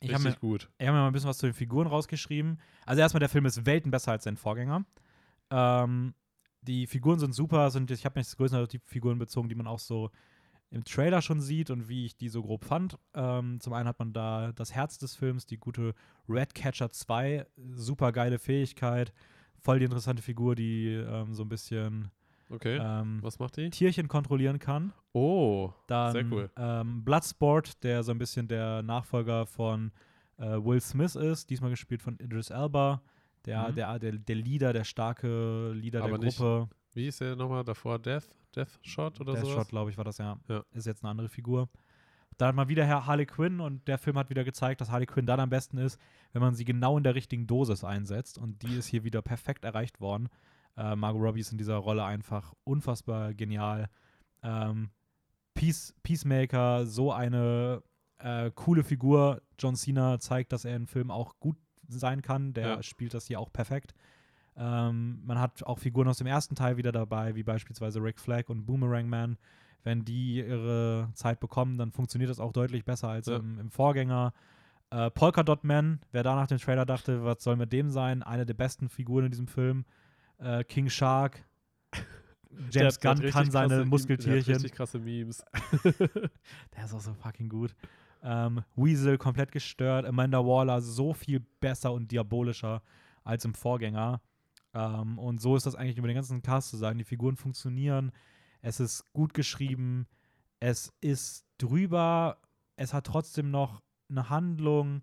ich habe mir, gut. ich hab mir mal ein bisschen was zu den Figuren rausgeschrieben. Also erstmal, der Film ist welten besser als sein Vorgänger. Ähm, die Figuren sind super, sind, ich habe mich größtenteils auf die Figuren bezogen, die man auch so im Trailer schon sieht und wie ich die so grob fand. Ähm, zum einen hat man da das Herz des Films, die gute Redcatcher 2, super geile Fähigkeit, voll die interessante Figur, die ähm, so ein bisschen Okay. ähm, Was macht die? Tierchen kontrollieren kann. Oh, Dann Sehr cool. ähm, Bloodsport, der so ein bisschen der Nachfolger von äh, Will Smith ist, diesmal gespielt von Idris Elba, der, Mhm. der, der, der Leader, der starke Leader Aber der nicht Gruppe. wie ist der nochmal davor? Death? Death Shot oder Der so? Shot, glaube ich, war das ja. Ja. Ist jetzt eine andere Figur. Dann hat man wieder Herr Harley Quinn und der Film hat wieder gezeigt, dass Harley Quinn dann am besten ist, wenn man sie genau in der richtigen Dosis einsetzt. Und die ist hier wieder perfekt erreicht worden. Äh, Margot Robbie ist in dieser Rolle einfach unfassbar genial. Ähm, Peace, Peacemaker, so eine äh, coole Figur. John Cena zeigt, dass er im Film auch gut sein kann. Der Ja. spielt das hier auch perfekt. Ähm, man hat auch Figuren aus dem ersten Teil wieder dabei, wie beispielsweise Rick Flag und Boomerang Man. Wenn die ihre Zeit bekommen, dann funktioniert das auch deutlich besser als Ja. im, im Vorgänger. Äh, Polka Dot Man, wer da nach dem Trailer dachte, was soll mit dem sein? Eine der besten Figuren in diesem Film. Äh, King Shark. (laughs) James der Gunn kann seine krasse- Der hat Muskeltierchen. richtig krasse Memes. (laughs) (laughs) Der ist auch so fucking gut. Ähm, Weasel komplett gestört. Amanda Waller so viel besser und diabolischer als im Vorgänger. Ähm, und so ist das eigentlich über den ganzen Cast zu sagen. Die Figuren funktionieren. Es ist gut geschrieben. Es ist drüber. Es hat trotzdem noch eine Handlung.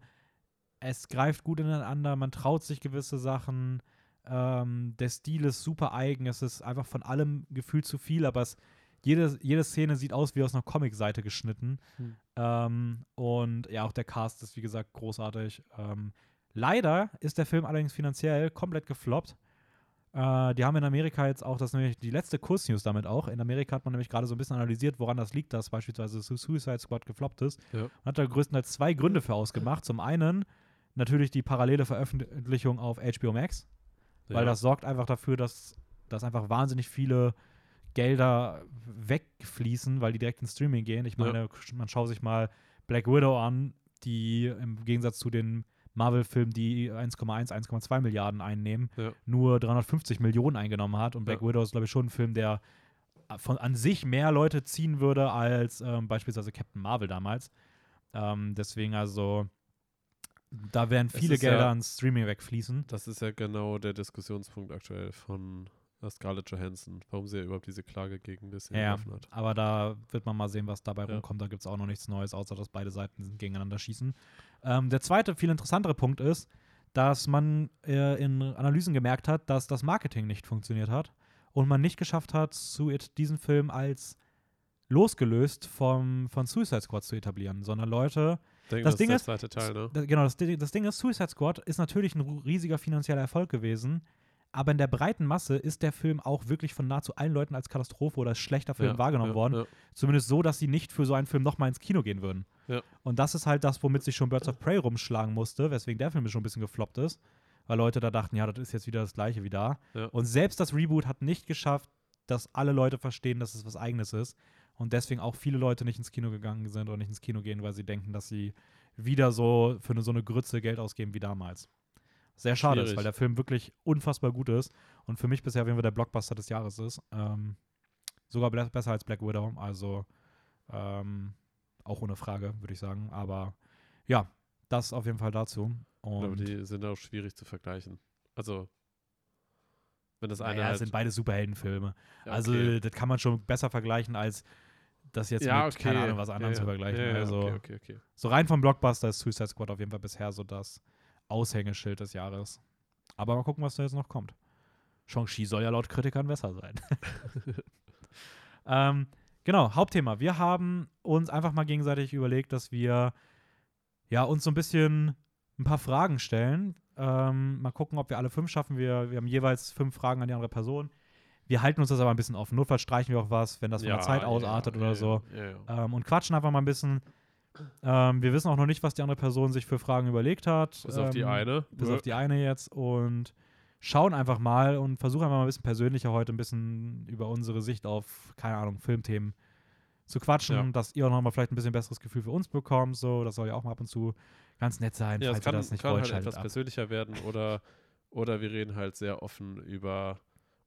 Es greift gut ineinander. Man traut sich gewisse Sachen. Ähm, der Stil ist super eigen. Es ist einfach von allem gefühlt zu viel, aber es jede, jede Szene sieht aus wie aus einer Comicseite geschnitten. Hm. Ähm, und ja, auch der Cast ist, wie gesagt, großartig. Ähm, leider ist der Film allerdings finanziell komplett gefloppt. Äh, die haben in Amerika jetzt auch, das ist nämlich die letzte Kursnews damit auch. In Amerika hat man nämlich gerade so ein bisschen analysiert, woran das liegt, dass beispielsweise Su- Suicide Squad gefloppt ist. Ja. Und hat da größtenteils zwei Gründe für ausgemacht. Zum einen natürlich die parallele Veröffentlichung auf HBO Max, weil Ja. das sorgt einfach dafür, dass, dass einfach wahnsinnig viele Gelder wegfließen, weil die direkt ins Streaming gehen. Ich Ja. meine, man schaut sich mal Black Widow an, die im Gegensatz zu den Marvel-Filmen, die 1,1, 1,2 Milliarden einnehmen, Ja. nur 350 Millionen eingenommen hat. Und Black Ja. Widow ist, glaube ich, schon ein Film, der von an sich mehr Leute ziehen würde als ähm, beispielsweise Captain Marvel damals. Ähm, deswegen also, da werden viele ist ja- Gelder ans Streaming wegfließen. Das ist ja genau der Diskussionspunkt aktuell von äh, Scarlett Johansson, warum sie ja überhaupt diese Klage gegen Disney Ja, eröffnet hat. aber da wird man mal sehen, was dabei Ja. rumkommt. Da gibt es auch noch nichts Neues, außer dass beide Seiten gegeneinander schießen. Ähm, der zweite, viel interessantere Punkt ist, dass man äh, in Analysen gemerkt hat, dass das Marketing nicht funktioniert hat und man nicht geschafft hat, Suit diesen Film als losgelöst vom, von Suicide Squad zu etablieren, sondern Leute, Denke, Das das, Ding ist der zweite Teil, ne? genau, das, das Ding ist, Suicide Squad ist natürlich ein riesiger finanzieller Erfolg gewesen, aber in der breiten Masse ist der Film auch wirklich von nahezu allen Leuten als Katastrophe oder als schlechter Film Ja, wahrgenommen ja, worden. Ja. Zumindest so, dass sie nicht für so einen Film nochmal ins Kino gehen würden. Und das ist halt das, womit sich schon Birds of Prey rumschlagen musste, weswegen der Film schon ein bisschen gefloppt ist, weil Leute da dachten, ja, das ist jetzt wieder das gleiche wie da. Und selbst das Reboot hat nicht geschafft, dass alle Leute verstehen, dass es was Eigenes ist. Und deswegen auch viele Leute nicht ins Kino gegangen sind oder nicht ins Kino gehen, weil sie denken, dass sie wieder so für eine, so eine Grütze Geld ausgeben wie damals. Sehr schade ist, Schwierig. weil der Film wirklich unfassbar gut ist und für mich bisher, wenn wir der Blockbuster des Jahres ist. Ähm, sogar besser als Black Widow, also ähm, auch ohne Frage, würde ich sagen. Aber ja, das auf jeden Fall dazu. Und die sind auch schwierig zu vergleichen. Also, wenn das eine naja, halt. es sind beide Superheldenfilme. ja, Also okay. das kann man schon besser vergleichen, als das jetzt ja, mit, okay. keine Ahnung, was anderem zu vergleichen. Also okay, okay, okay. so rein vom Blockbuster ist Suicide Squad auf jeden Fall bisher so das Aushängeschild des Jahres. Aber mal gucken, was da jetzt noch kommt. Shang-Chi soll ja laut Kritikern besser sein. (laughs) ähm, genau, Hauptthema. Wir haben uns einfach mal gegenseitig überlegt, dass wir ja, uns so ein bisschen ein paar Fragen stellen. Ähm, mal gucken, ob wir alle fünf schaffen. Wir, wir haben jeweils fünf Fragen an die andere Person. Wir halten uns das aber ein bisschen offen. Notfalls streichen wir auch was, wenn das von der Zeit ausartet ja, oder ja, so Ja, ja. ähm, und quatschen einfach mal ein bisschen. Ähm, wir wissen auch noch nicht, was die andere Person sich für Fragen überlegt hat. Bis auf die ähm, eine. Bis auf die eine jetzt und schauen einfach mal und versuchen einfach mal ein bisschen persönlicher heute ein bisschen über unsere Sicht auf, keine Ahnung, Filmthemen zu quatschen, Ja. dass ihr auch noch mal vielleicht ein bisschen besseres Gefühl für uns bekommt. So, das soll ja auch mal ab und zu ganz nett sein, Ja, falls kann, ihr das nicht kann wollt, halt schaltet etwas ab. persönlicher werden oder, oder wir reden halt sehr offen über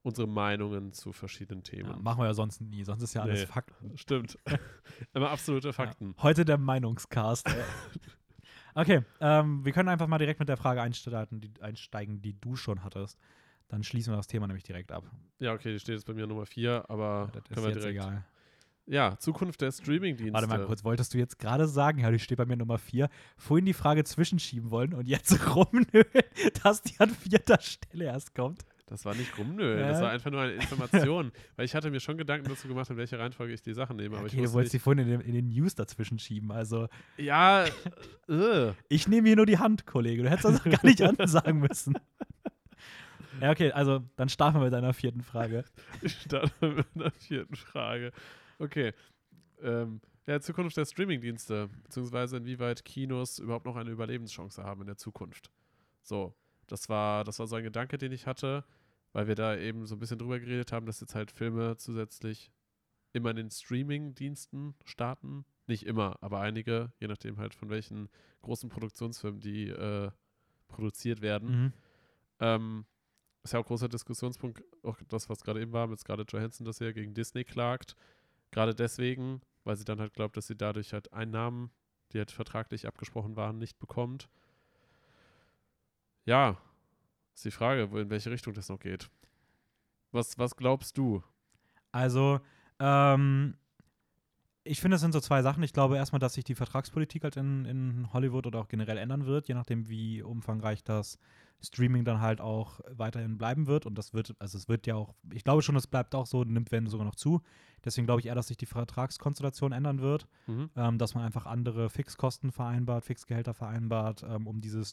unsere Meinungen zu verschiedenen Themen. Ja, machen wir ja sonst nie, sonst ist ja alles Nee. Fakten. Stimmt. (laughs) Immer absolute Fakten. Ja. Heute der Meinungscast. (laughs) okay, ähm, wir können einfach mal direkt mit der Frage einsteigen die, einsteigen, die du schon hattest. Dann schließen wir das Thema nämlich direkt ab. Ja, okay, die steht jetzt bei mir Nummer 4, aber das können ist wir jetzt direkt. egal. Ja, Zukunft der Streamingdienste. Warte mal kurz, wolltest du jetzt gerade sagen, ja, die steht bei mir Nummer 4, vorhin die Frage zwischenschieben wollen und jetzt (laughs) rumnölen, dass die an vierter Stelle erst kommt? Das war nicht das Ja. war einfach nur eine Information. (laughs) weil ich hatte mir schon Gedanken dazu gemacht, in welcher Reihenfolge ich die Sachen nehme. Aber okay, ich du wolltest die nicht, vorhin in den, in den News dazwischen schieben, also Ja, äh, ich nehme hier nur die Hand, Kollege, du hättest das auch gar nicht ansagen müssen. Ja, okay, also dann starten wir mit deiner vierten Frage. (laughs) ich starte mit einer vierten Frage. Okay. Ähm, ja, Zukunft der Streamingdienste, beziehungsweise inwieweit Kinos überhaupt noch eine Überlebenschance haben in der Zukunft. So, das war, das war so ein Gedanke, den ich hatte, weil wir da eben so ein bisschen drüber geredet haben, dass jetzt halt Filme zusätzlich immer in den Streamingdiensten starten. Nicht immer, aber einige, je nachdem halt von welchen großen Produktionsfirmen die äh, produziert werden. Mhm. Ähm, ist ja auch großer Diskussionspunkt, auch das, was gerade eben war, mit Scarlett Johansson, dass sie ja gegen Disney klagt. Gerade deswegen, weil sie dann halt glaubt, dass sie dadurch halt Einnahmen, die halt vertraglich abgesprochen waren, nicht bekommt. Ja, ist die Frage, in welche Richtung das noch geht. Was, was glaubst du? Also, ähm, ich finde, es sind so zwei Sachen. Ich glaube erstmal, dass sich die Vertragspolitik halt in, in Hollywood oder auch generell ändern wird, je nachdem, wie umfangreich das Streaming dann halt auch weiterhin bleiben wird. Und das wird, also es wird ja auch, ich glaube schon, es bleibt auch so, nimmt wenn sogar noch zu. Deswegen glaube ich eher, dass sich die Vertragskonstellation ändern wird, Mhm. ähm, dass man einfach andere Fixkosten vereinbart, Fixgehälter vereinbart, ähm, um diese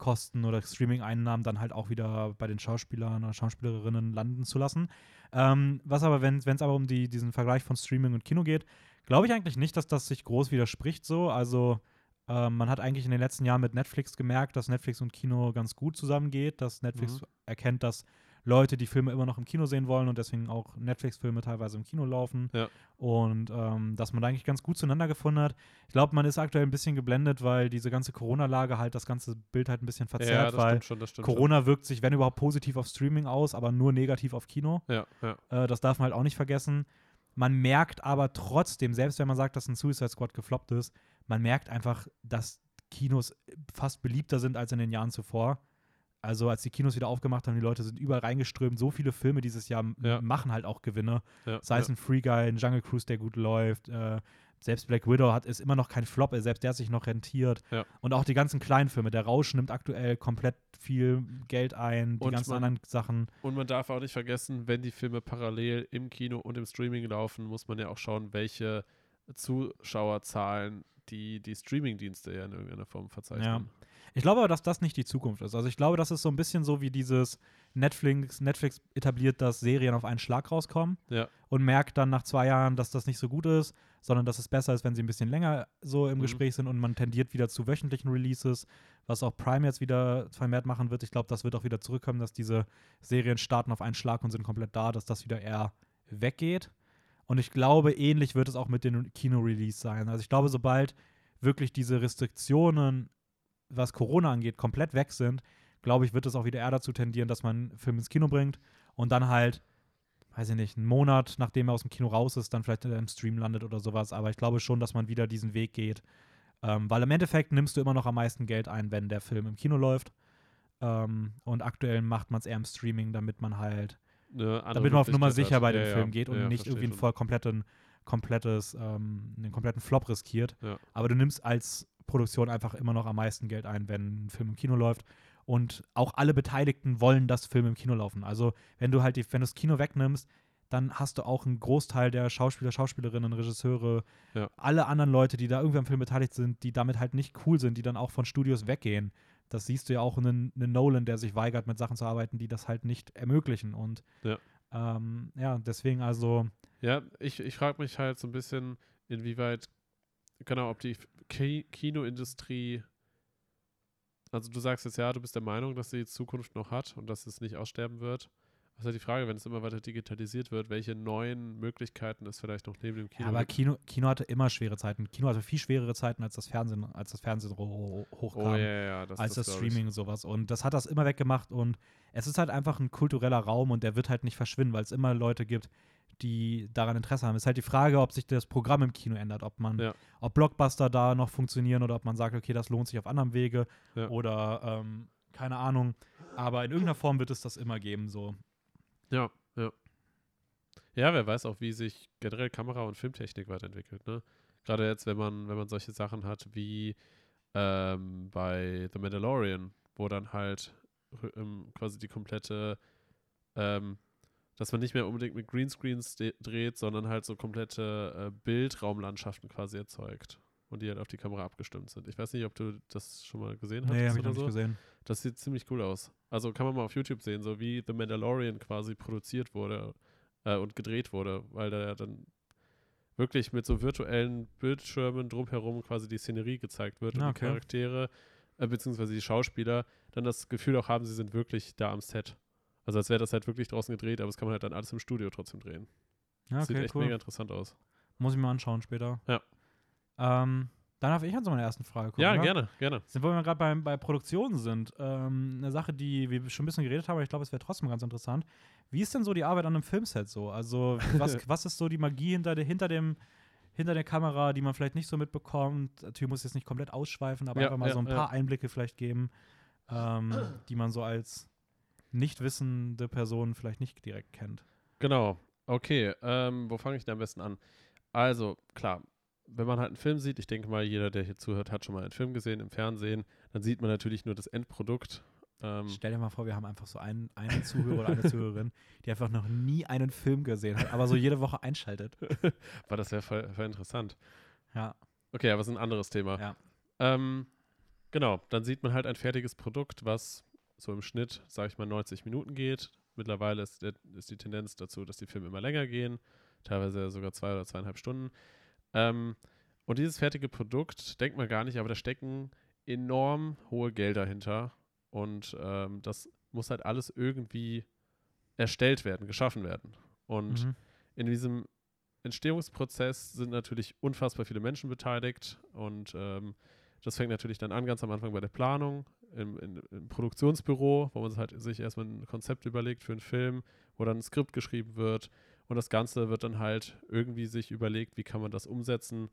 Streaming-Kosten oder Streaming-Einnahmen dann halt auch wieder bei den Schauspielern oder Schauspielerinnen landen zu lassen. Ähm, was aber, wenn es aber um die, diesen Vergleich von Streaming und Kino geht, glaube ich eigentlich nicht, dass das sich groß widerspricht so. Also ähm, man hat eigentlich in den letzten Jahren mit Netflix gemerkt, dass Netflix und Kino ganz gut zusammengeht, dass Netflix Mhm. erkennt, dass Leute die Filme immer noch im Kino sehen wollen und deswegen auch Netflix-Filme teilweise im Kino laufen. Ja. Und ähm, dass man da eigentlich ganz gut zueinander gefunden hat. Ich glaube, man ist aktuell ein bisschen geblendet, weil diese ganze Corona-Lage halt das ganze Bild halt ein bisschen Ja, verzerrt, das weil stimmt schon, das stimmt Corona wirkt sich, wenn überhaupt, positiv auf Streaming aus, aber nur negativ auf Kino. schon. Ja, ja. Äh, das darf man halt auch nicht vergessen. Man merkt aber trotzdem, selbst wenn man sagt, dass ein Suicide Squad gefloppt ist, man merkt einfach, dass Kinos fast beliebter sind als in den Jahren zuvor. Also als die Kinos wieder aufgemacht haben, die Leute sind überall reingeströmt. So viele Filme dieses Jahr Ja. machen halt auch Gewinne. ja, Sei es ja. ein Free Guy, ein Jungle Cruise, der gut läuft. Äh, selbst Black Widow hat ist immer noch kein Flop, äh, selbst der hat sich noch rentiert. Ja. Und auch die ganzen kleinen Filme. Der Rausch nimmt aktuell komplett viel Geld ein, die Und ganzen man- anderen Sachen. Und man darf auch nicht vergessen, wenn die Filme parallel im Kino und im Streaming laufen, muss man ja auch schauen, welche Zuschauerzahlen die, die Streamingdienste ja in irgendeiner Form verzeichnen. Ich glaube aber, dass das nicht die Zukunft ist. Also ich glaube, das ist so ein bisschen so wie dieses Netflix, Netflix etabliert, dass Serien auf einen Schlag rauskommen Ja. und merkt dann nach zwei Jahren, dass das nicht so gut ist, sondern dass es besser ist, wenn sie ein bisschen länger so im Mhm. Gespräch sind und man tendiert wieder zu wöchentlichen Releases, was auch Prime jetzt wieder vermehrt machen wird. Ich glaube, das wird auch wieder zurückkommen, dass diese Serien starten auf einen Schlag und sind komplett da, dass das wieder eher weggeht. Und ich glaube, ähnlich wird es auch mit den Kino-Release sein. Also ich glaube, sobald wirklich diese Restriktionen, was Corona angeht, komplett weg sind, glaube ich, wird es auch wieder eher dazu tendieren, dass man einen Film ins Kino bringt und dann halt, weiß ich nicht, einen Monat, nachdem er aus dem Kino raus ist, dann vielleicht im Stream landet oder sowas. Aber ich glaube schon, dass man wieder diesen Weg geht. Ähm, weil im Endeffekt nimmst du immer noch am meisten Geld ein, wenn der Film im Kino läuft. Ähm, und aktuell macht man es eher im Streaming, damit man halt damit man auf Nummer sicher hat. bei dem Ja, ja. Film geht und Ja, nicht irgendwie einen voll kompletten, komplettes, ähm, einen kompletten Flop riskiert. Aber du nimmst als Produktion einfach immer noch am meisten Geld ein, wenn ein Film im Kino läuft. Und auch alle Beteiligten wollen, dass Filme im Kino laufen. Also wenn du halt die, wenn du das Kino wegnimmst, dann hast du auch einen Großteil der Schauspieler, Schauspielerinnen, Regisseure, Ja. alle anderen Leute, die da irgendwie am Film beteiligt sind, die damit halt nicht cool sind, die dann auch von Studios weggehen. Das siehst du ja auch in einem Nolan, der sich weigert, mit Sachen zu arbeiten, die das halt nicht ermöglichen. Und Ja. ähm, ja, deswegen also, Ja, ich, ich frage mich halt so ein bisschen, inwieweit, genau, ob die Ki Kinoindustrie, also du sagst jetzt ja, du bist der Meinung, dass sie Zukunft noch hat und dass es nicht aussterben wird. Was ist halt die Frage, wenn es immer weiter digitalisiert wird, welche neuen Möglichkeiten es vielleicht noch neben dem Kino Ja, aber gibt? Kino, Kino hatte immer schwere Zeiten. Kino hatte viel schwerere Zeiten, als das Fernsehen, als das Fernsehen ho- ho- hochkam. Oh ja, ja, das, als das, ich. Streaming und sowas. Und das hat das immer weggemacht und es ist halt einfach ein kultureller Raum und der wird halt nicht verschwinden, weil es immer Leute gibt, die daran Interesse haben. Es ist halt die Frage, ob sich das Programm im Kino ändert, ob man, Ja. ob Blockbuster da noch funktionieren oder ob man sagt, okay, das lohnt sich auf anderem Wege Ja. oder ähm, keine Ahnung. Aber in irgendeiner Form wird es das immer geben, so. Ja, ja. Ja, wer weiß auch, wie sich generell Kamera- und Filmtechnik weiterentwickelt, ne? Gerade jetzt, wenn man, wenn man solche Sachen hat wie ähm, bei The Mandalorian, wo dann halt ähm, quasi die komplette, ähm, dass man nicht mehr unbedingt mit Greenscreens dreht, sondern halt so komplette äh, Bildraumlandschaften quasi erzeugt und die halt auf die Kamera abgestimmt sind. Ich weiß nicht, ob du das schon mal gesehen hast Nee, habe ich noch nicht so. gesehen. Das sieht ziemlich cool aus. Also kann man mal auf YouTube sehen, so wie The Mandalorian quasi produziert wurde äh, und gedreht wurde, weil da ja dann wirklich mit so virtuellen Bildschirmen drumherum quasi die Szenerie gezeigt wird und Ah, die okay. Charaktere, äh, beziehungsweise die Schauspieler, dann das Gefühl auch haben, sie sind wirklich da am Set. Also als wäre das halt wirklich draußen gedreht, aber das kann man halt dann alles im Studio trotzdem drehen. Ja, Sieht okay, echt cool. mega interessant aus. Muss ich mir anschauen später. Ja. Ähm, dann darf ich an zu meiner ersten Frage kommen. ja, oder? gerne, gerne. Sind, wo wir gerade bei, bei Produktionen sind, ähm, eine Sache, die wir schon ein bisschen geredet haben, aber ich glaube, es wäre trotzdem ganz interessant. Wie ist denn so die Arbeit an einem Filmset so? Also, (laughs) was, was ist so die Magie hinter, der, hinter, dem, hinter der Kamera, die man vielleicht nicht so mitbekommt? Natürlich muss ich jetzt nicht komplett ausschweifen, aber Ja, einfach mal ja, so ein ja. paar Einblicke vielleicht geben, ähm, die man so als nicht wissende Person vielleicht nicht direkt kennt. Genau. Okay, ähm, wo fange ich denn am besten an? Also, klar, wenn man halt einen Film sieht, ich denke mal, jeder, der hier zuhört, hat schon mal einen Film gesehen im Fernsehen, dann sieht man natürlich nur das Endprodukt. Ähm, Stell dir mal vor, wir haben einfach so einen, einen Zuhörer oder eine Zuhörerin, die einfach noch nie einen Film gesehen hat, aber so jede Woche einschaltet. (laughs) war das wäre voll, voll interessant. Ja. Okay, aber es ist ein anderes Thema. Ja. Ähm, genau, dann sieht man halt ein fertiges Produkt, was so im Schnitt, sage ich mal, 90 Minuten geht. Mittlerweile ist, der, ist die Tendenz dazu, dass die Filme immer länger gehen, teilweise sogar zwei oder zweieinhalb Stunden. Ähm, und dieses fertige Produkt, denkt man gar nicht, aber da stecken enorm hohe Gelder hinter. Und ähm, das muss halt alles irgendwie erstellt werden, geschaffen werden. Und Mhm. in diesem Entstehungsprozess sind natürlich unfassbar viele Menschen beteiligt und ähm, das fängt natürlich dann an, ganz am Anfang bei der Planung, im, in, im Produktionsbüro, wo man halt sich erstmal ein Konzept überlegt für einen Film, wo dann ein Skript geschrieben wird und das Ganze wird dann halt irgendwie sich überlegt, wie kann man das umsetzen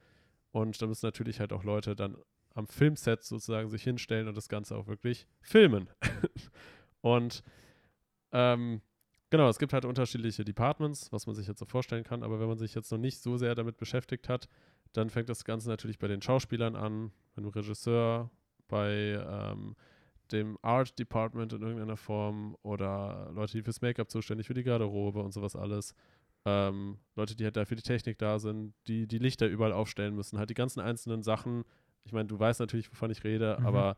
und da müssen natürlich halt auch Leute dann am Filmset sozusagen sich hinstellen und das Ganze auch wirklich filmen. (laughs) und ähm, Genau, es gibt halt unterschiedliche Departments, was man sich jetzt so vorstellen kann, aber wenn man sich jetzt noch nicht so sehr damit beschäftigt hat, dann fängt das Ganze natürlich bei den Schauspielern an, bei dem Regisseur, bei ähm, dem Art Department in irgendeiner Form oder Leute, die fürs Make-up zuständig, für die Garderobe und sowas alles. Ähm, Leute, die halt da für die Technik da sind, die die Lichter überall aufstellen müssen, halt die ganzen einzelnen Sachen. Ich meine, du weißt natürlich, wovon ich rede, Mhm. aber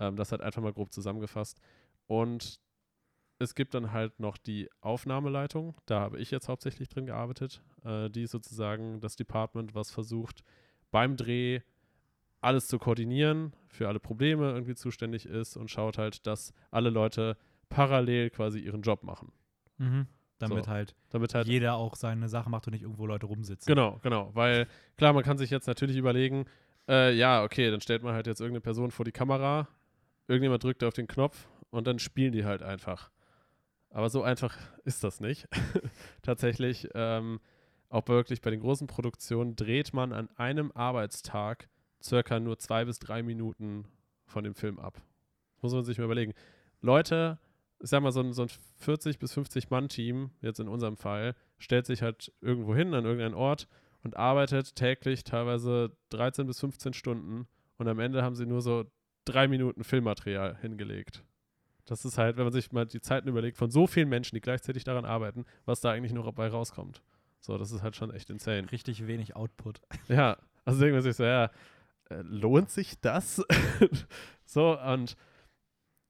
ähm, das hat einfach mal grob zusammengefasst. Und es gibt dann halt noch die Aufnahmeleitung. Da habe ich jetzt hauptsächlich drin gearbeitet. Äh, die ist sozusagen das Department, was versucht, beim Dreh alles zu koordinieren, für alle Probleme irgendwie zuständig ist und schaut halt, dass alle Leute parallel quasi ihren Job machen. Mhm. Damit So. halt Damit halt jeder auch seine Sache macht und nicht irgendwo Leute rumsitzen. Genau, genau. Weil klar, man kann sich jetzt natürlich überlegen, äh, ja, okay, dann stellt man halt jetzt irgendeine Person vor die Kamera, irgendjemand drückt auf den Knopf und dann spielen die halt einfach. Aber so einfach ist das nicht. (laughs) Tatsächlich, ähm, auch wirklich bei den großen Produktionen dreht man an einem Arbeitstag circa nur zwei bis drei Minuten von dem Film ab. Muss man sich mal überlegen. Leute, ich sag mal, so ein, so ein 40 bis 50 Mann-Team, jetzt in unserem Fall, stellt sich halt irgendwo hin, an irgendeinen Ort und arbeitet täglich teilweise 13 bis 15 Stunden und am Ende haben sie nur so drei Minuten Filmmaterial hingelegt. Das ist halt, wenn man sich mal die Zeiten überlegt, von so vielen Menschen, die gleichzeitig daran arbeiten, was da eigentlich noch dabei rauskommt. So, das ist halt schon echt insane. Richtig wenig Output. Ja, also denkt man sich so, ja, äh, lohnt sich das? (laughs) so, und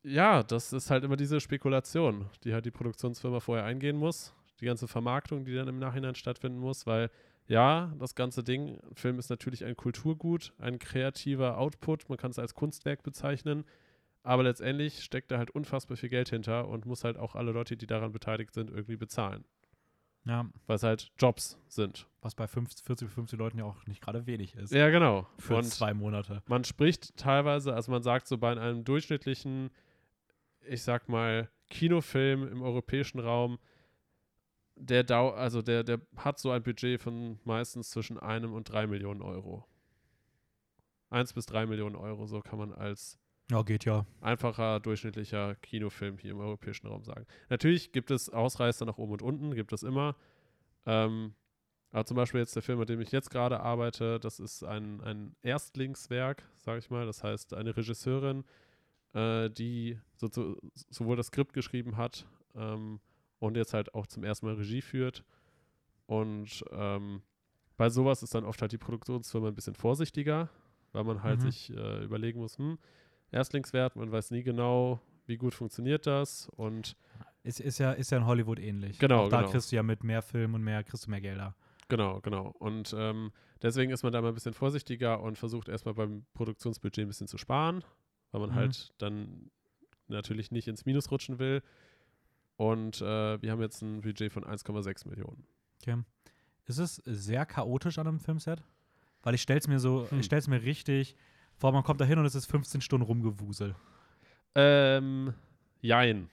ja, das ist halt immer diese Spekulation, die halt die Produktionsfirma vorher eingehen muss. Die ganze Vermarktung, die dann im Nachhinein stattfinden muss, weil ja, das ganze Ding, Film ist natürlich ein Kulturgut, ein kreativer Output, man kann es als Kunstwerk bezeichnen, aber letztendlich steckt da halt unfassbar viel Geld hinter und muss halt auch alle Leute, die daran beteiligt sind, irgendwie bezahlen. Ja, Weil es halt Jobs sind. was bei 50, 40 bis 50 Leuten ja auch nicht gerade wenig ist. Ja, genau. Für und zwei Monate. man spricht teilweise, also man sagt so bei einem durchschnittlichen, ich sag mal, Kinofilm im europäischen Raum, der Dau also der, der hat so ein Budget von meistens zwischen einem und drei Millionen Euro. Eins bis drei Millionen Euro, so kann man als Ja, geht ja. einfacher, durchschnittlicher Kinofilm hier im europäischen Raum sagen. Natürlich gibt es Ausreißer nach oben und unten, gibt es immer. Ähm, aber zum Beispiel jetzt der Film, mit dem ich jetzt gerade arbeite, das ist ein, ein Erstlingswerk, sage ich mal. Das heißt, eine Regisseurin, äh, die so, so, sowohl das Skript geschrieben hat ähm, und jetzt halt auch zum ersten Mal Regie führt. Und ähm, bei sowas ist dann oft halt die Produktionsfirma ein bisschen vorsichtiger, weil man halt Mhm. sich äh, überlegen muss, hm, Erstlingswert, man weiß nie genau, wie gut funktioniert das und Ist, ist, ja, ist ja in Hollywood ähnlich. Genau, Auch da genau. kriegst du ja mit mehr Film und mehr, kriegst du mehr Gelder. genau, genau. Und ähm, deswegen ist man da mal ein bisschen vorsichtiger und versucht erstmal beim Produktionsbudget ein bisschen zu sparen, weil man Mhm. halt dann natürlich nicht ins Minus rutschen will. Und äh, wir haben jetzt ein Budget von 1,6 Millionen. Okay. Ist es sehr chaotisch an einem Filmset? Weil ich stell's mir so, Hm. ich stell's mir richtig vor, man kommt da hin und es ist 15 Stunden rumgewusel. Ähm, jein.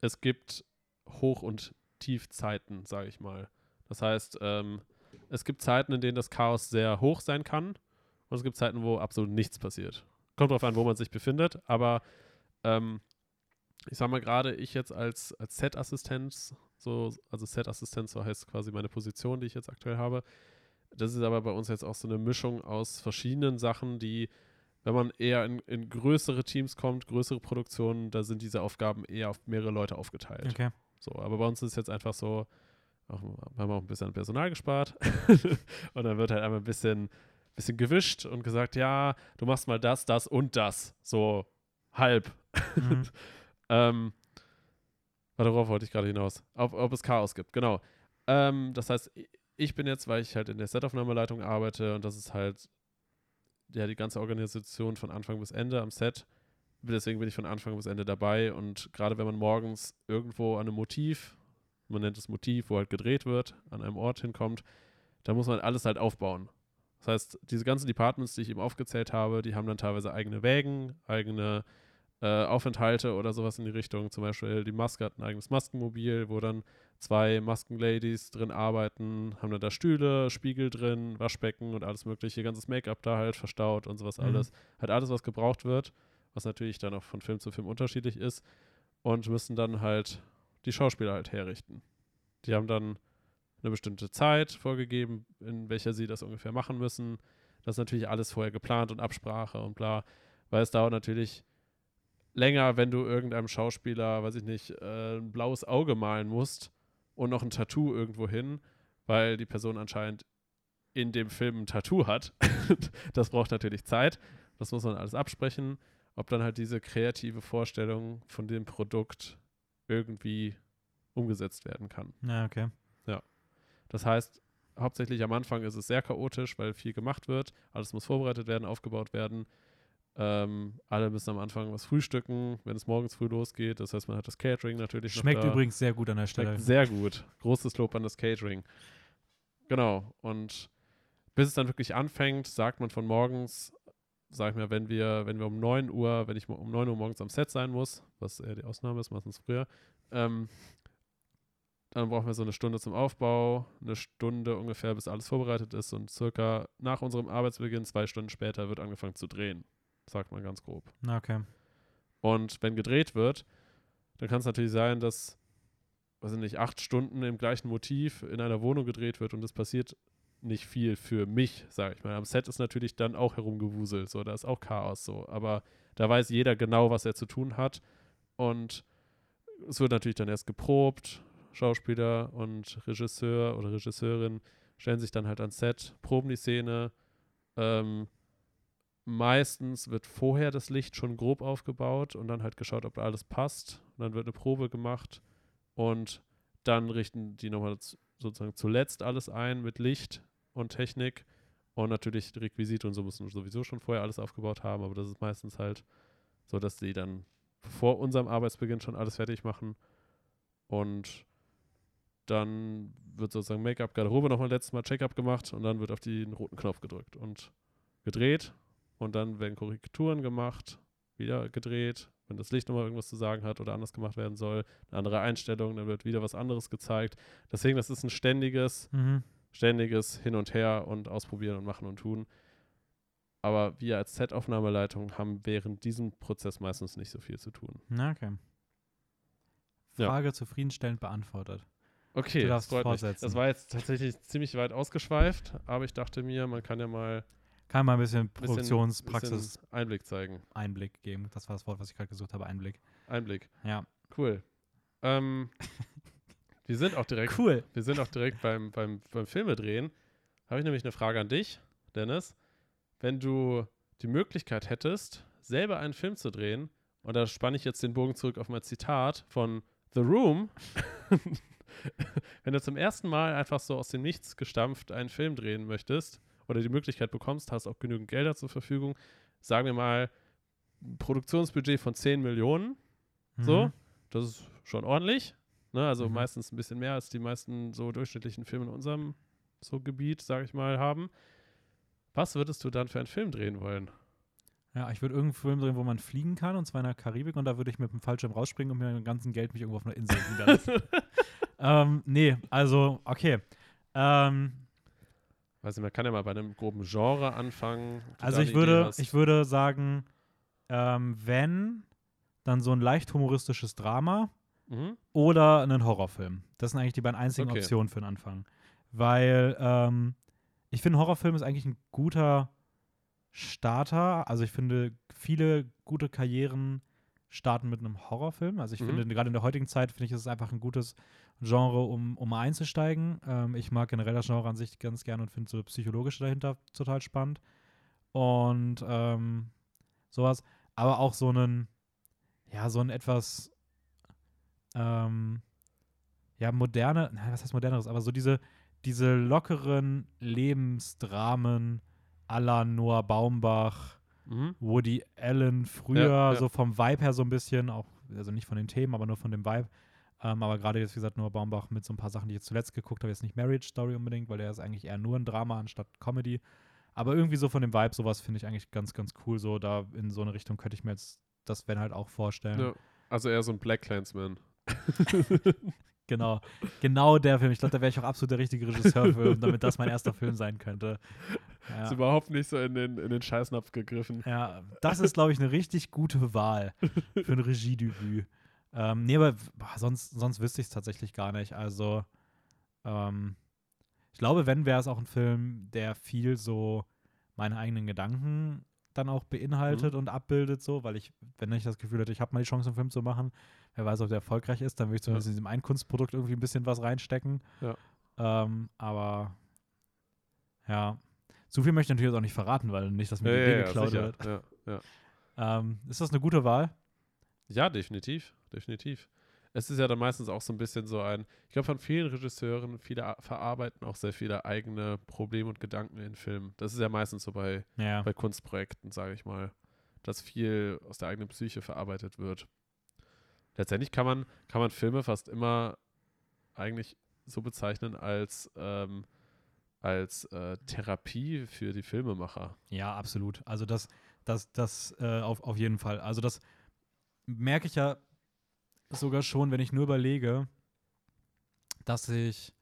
Es gibt Hoch- und Tiefzeiten, sage ich mal. Das heißt, ähm, es gibt Zeiten, in denen das Chaos sehr hoch sein kann und es gibt Zeiten, wo absolut nichts passiert. Kommt drauf an, wo man sich befindet, aber ähm, ich sag mal gerade, ich jetzt als, als Set-Assistent, so, also Set-Assistent, so heißt quasi meine Position, die ich jetzt aktuell habe. Das ist aber bei uns jetzt auch so eine Mischung aus verschiedenen Sachen, die wenn man eher in, in größere Teams kommt, größere Produktionen, da sind diese Aufgaben eher auf mehrere Leute aufgeteilt. Okay. So, aber bei uns ist es jetzt einfach so, auch, wir haben auch ein bisschen an Personal gespart (laughs) und dann wird halt einmal ein bisschen, bisschen gewischt und gesagt, ja, du machst mal das, das und das. So halb. Mhm. (laughs) Ähm, warte, worauf wollte ich gerade hinaus? Ob, ob es Chaos gibt, genau. Ähm, das heißt, ich bin jetzt, weil ich halt in der Setaufnahmeleitung arbeite und das ist halt ja die ganze Organisation von Anfang bis Ende am Set. Deswegen bin ich von Anfang bis Ende dabei und gerade wenn man morgens irgendwo an einem Motiv, man nennt es Motiv, wo halt gedreht wird, an einem Ort hinkommt, da muss man alles halt aufbauen. Das heißt, diese ganzen Departments, die ich eben aufgezählt habe, die haben dann teilweise eigene Wägen, eigene äh, Aufenthalte oder sowas in die Richtung. Zum Beispiel die Maske hat ein eigenes Maskenmobil, wo dann zwei Maskenladies drin arbeiten, haben dann da Stühle, Spiegel drin, Waschbecken und alles mögliche, ganzes Make-up da halt verstaut und sowas Mhm. alles. Halt alles, was gebraucht wird, was natürlich dann auch von Film zu Film unterschiedlich ist und müssen dann halt die Schauspieler halt herrichten. Die haben dann eine bestimmte Zeit vorgegeben, in welcher sie das ungefähr machen müssen. Das ist natürlich alles vorher geplant und Absprache und bla, weil es dauert natürlich länger, wenn du irgendeinem Schauspieler, weiß ich nicht, äh, ein blaues Auge malen musst und noch ein Tattoo irgendwo hin, weil die Person anscheinend in dem Film ein Tattoo hat. (laughs) das braucht natürlich Zeit. Das muss man alles absprechen, ob dann halt diese kreative Vorstellung von dem Produkt irgendwie umgesetzt werden kann. Ja, okay. Das heißt, hauptsächlich am Anfang ist es sehr chaotisch, weil viel gemacht wird. Alles muss vorbereitet werden, aufgebaut werden. Ähm, alle müssen am Anfang was frühstücken, wenn es morgens früh losgeht. Das heißt, man hat das Catering natürlich Schmeckt da. übrigens sehr gut an der Stelle. Schmeckt sehr gut. Großes Lob an das Catering. Genau. Und bis es dann wirklich anfängt, sagt man von morgens, sag ich mal, wenn wir, wenn wir um 9 Uhr, wenn ich um 9 Uhr morgens am Set sein muss, was eher die Ausnahme ist, meistens früher, ähm, dann brauchen wir so eine Stunde zum Aufbau, eine Stunde ungefähr, bis alles vorbereitet ist und circa nach unserem Arbeitsbeginn, zwei Stunden später, wird angefangen zu drehen. Sagt man ganz grob. Okay. Und wenn gedreht wird, dann kann es natürlich sein, dass, weiß ich nicht, acht Stunden im gleichen Motiv in einer Wohnung gedreht wird und es passiert nicht viel für mich, sage ich mal. Am Set ist natürlich dann auch herumgewuselt, so, da ist auch Chaos so. Aber da weiß jeder genau, was er zu tun hat. Und es wird natürlich dann erst geprobt. Schauspieler und Regisseur oder Regisseurin stellen sich dann halt ans Set, proben die Szene. Ähm, meistens wird vorher das Licht schon grob aufgebaut und dann halt geschaut, ob alles passt. Und dann wird eine Probe gemacht und dann richten die nochmal sozusagen zuletzt alles ein mit Licht und Technik. Und natürlich Requisite und so müssen sowieso schon vorher alles aufgebaut haben, aber das ist meistens halt so dass sie dann vor unserem Arbeitsbeginn schon alles fertig machen. Und dann wird sozusagen Make-up, Garderobe nochmal letztes Mal Check-up gemacht und dann wird auf den roten Knopf gedrückt und gedreht. Und dann werden Korrekturen gemacht, wieder gedreht, wenn das Licht nochmal irgendwas zu sagen hat oder anders gemacht werden soll, eine andere Einstellung, dann wird wieder was anderes gezeigt. Deswegen, das ist ein ständiges, Mhm. ständiges Hin und Her und Ausprobieren und Machen und Tun. Aber wir als Z-Aufnahmeleitung haben während diesem Prozess meistens nicht so viel zu tun. Na, okay. Ja. Frage zufriedenstellend beantwortet. Okay, Du das. Das war jetzt tatsächlich ziemlich weit ausgeschweift, aber ich dachte mir, man kann ja mal Kann mal ein bisschen bisschen, Produktionspraxis bisschen Einblick zeigen. Einblick geben. Das war das Wort, was ich gerade gesucht habe, Einblick. Einblick. Ja. Cool. Ähm, (laughs) wir sind auch direkt, Cool. wir sind auch direkt beim, beim, beim Filmedrehen. Habe ich nämlich eine Frage an dich, Dennis. Wenn du die Möglichkeit hättest, selber einen Film zu drehen, und da spanne ich jetzt den Bogen zurück auf mein Zitat von The Room, (laughs) wenn du zum ersten Mal einfach so aus dem Nichts gestampft einen Film drehen möchtest oder die Möglichkeit bekommst, hast auch genügend Gelder zur Verfügung, sagen wir mal, ein Produktionsbudget von 10 Millionen, so, Mhm. das ist schon ordentlich. Ne? Also Mhm. meistens ein bisschen mehr als die meisten so durchschnittlichen Filme in unserem so Gebiet, sage ich mal, haben. Was würdest du dann für einen Film drehen wollen? Ja, ich würde irgendeinen Film drehen, wo man fliegen kann, und zwar in der Karibik, und da würde ich mit dem Fallschirm rausspringen und mir dem ganzen Geld mich irgendwo auf einer Insel niederlassen. (laughs) ähm, nee, also, okay. Ähm, Weiß nicht, man kann ja mal bei einem groben Genre anfangen. also ich würde, ich würde sagen, ähm, wenn, dann so ein leicht humoristisches Drama Mhm. oder einen Horrorfilm. Das sind eigentlich die beiden einzigen Okay. Optionen für den Anfang. Weil ähm, ich finde, Horrorfilm ist eigentlich ein guter Starter. Also ich finde, viele gute Karrieren starten mit einem Horrorfilm. Also ich Mhm. finde, gerade in der heutigen Zeit, finde ich, ist es einfach ein gutes Genre, um, um einzusteigen. Ähm, ich mag generell das Genre an sich ganz gerne und finde so psychologische dahinter total spannend. Und ähm, sowas. Aber auch so einen, ja, so ein etwas ähm, ja, moderne, nein, was heißt moderneres, aber so diese, diese lockeren Lebensdramen la Noah Baumbach, Mhm. Woody Allen früher, Ja, ja. so vom Vibe her so ein bisschen, auch, also nicht von den Themen, aber nur von dem Vibe. Ähm, aber gerade jetzt, wie gesagt, Noah Baumbach mit so ein paar Sachen, die ich jetzt zuletzt geguckt habe, jetzt nicht Marriage Story unbedingt, weil der ist eigentlich eher nur ein Drama anstatt Comedy. Aber irgendwie so von dem Vibe, sowas finde ich eigentlich ganz, ganz cool. So da in so eine Richtung könnte ich mir jetzt das wenn halt auch vorstellen. Ja. Also eher so ein Black Clansman. (laughs) (laughs) Genau, genau der Film. Ich glaube, da wäre ich auch absolut der richtige Regisseur für, damit das mein erster Film sein könnte. (laughs) Ist Ja, überhaupt nicht so in den, in den Scheißnapf gegriffen. ja das ist, glaube ich, eine richtig gute Wahl für ein Regiedebüt. Ähm, nee, aber boah, sonst, sonst wüsste ich es tatsächlich gar nicht. Also, ähm, ich glaube, wenn, wäre es auch ein Film, der viel so meine eigenen Gedanken dann auch beinhaltet Mhm. und abbildet, so, weil ich, wenn ich das Gefühl hätte, ich habe mal die Chance, einen Film zu machen, wer weiß, ob der erfolgreich ist, dann würde ich zumindest in diesem einen Kunstprodukt irgendwie ein bisschen was reinstecken. Ja. Ähm, aber ja, zu viel möchte ich natürlich auch nicht verraten, weil nicht, dass mir Ja, die ja, Idee ja, geklaut wird. Ja, ja. Ähm, ist das eine gute Wahl? ja, definitiv. Definitiv. Es ist ja dann meistens auch so ein bisschen so ein, ich glaube, von vielen Regisseuren, viele verarbeiten auch sehr viele eigene Probleme und Gedanken in Filmen. Das ist ja meistens so bei, Ja. bei Kunstprojekten, sage ich mal, dass viel aus der eigenen Psyche verarbeitet wird. Letztendlich kann man, kann man Filme fast immer eigentlich so bezeichnen als, ähm, als äh, Therapie für die Filmemacher. Ja, absolut. Also das, das, das äh, auf, auf jeden Fall. Also das merke ich ja sogar schon, wenn ich nur überlege, dass ich,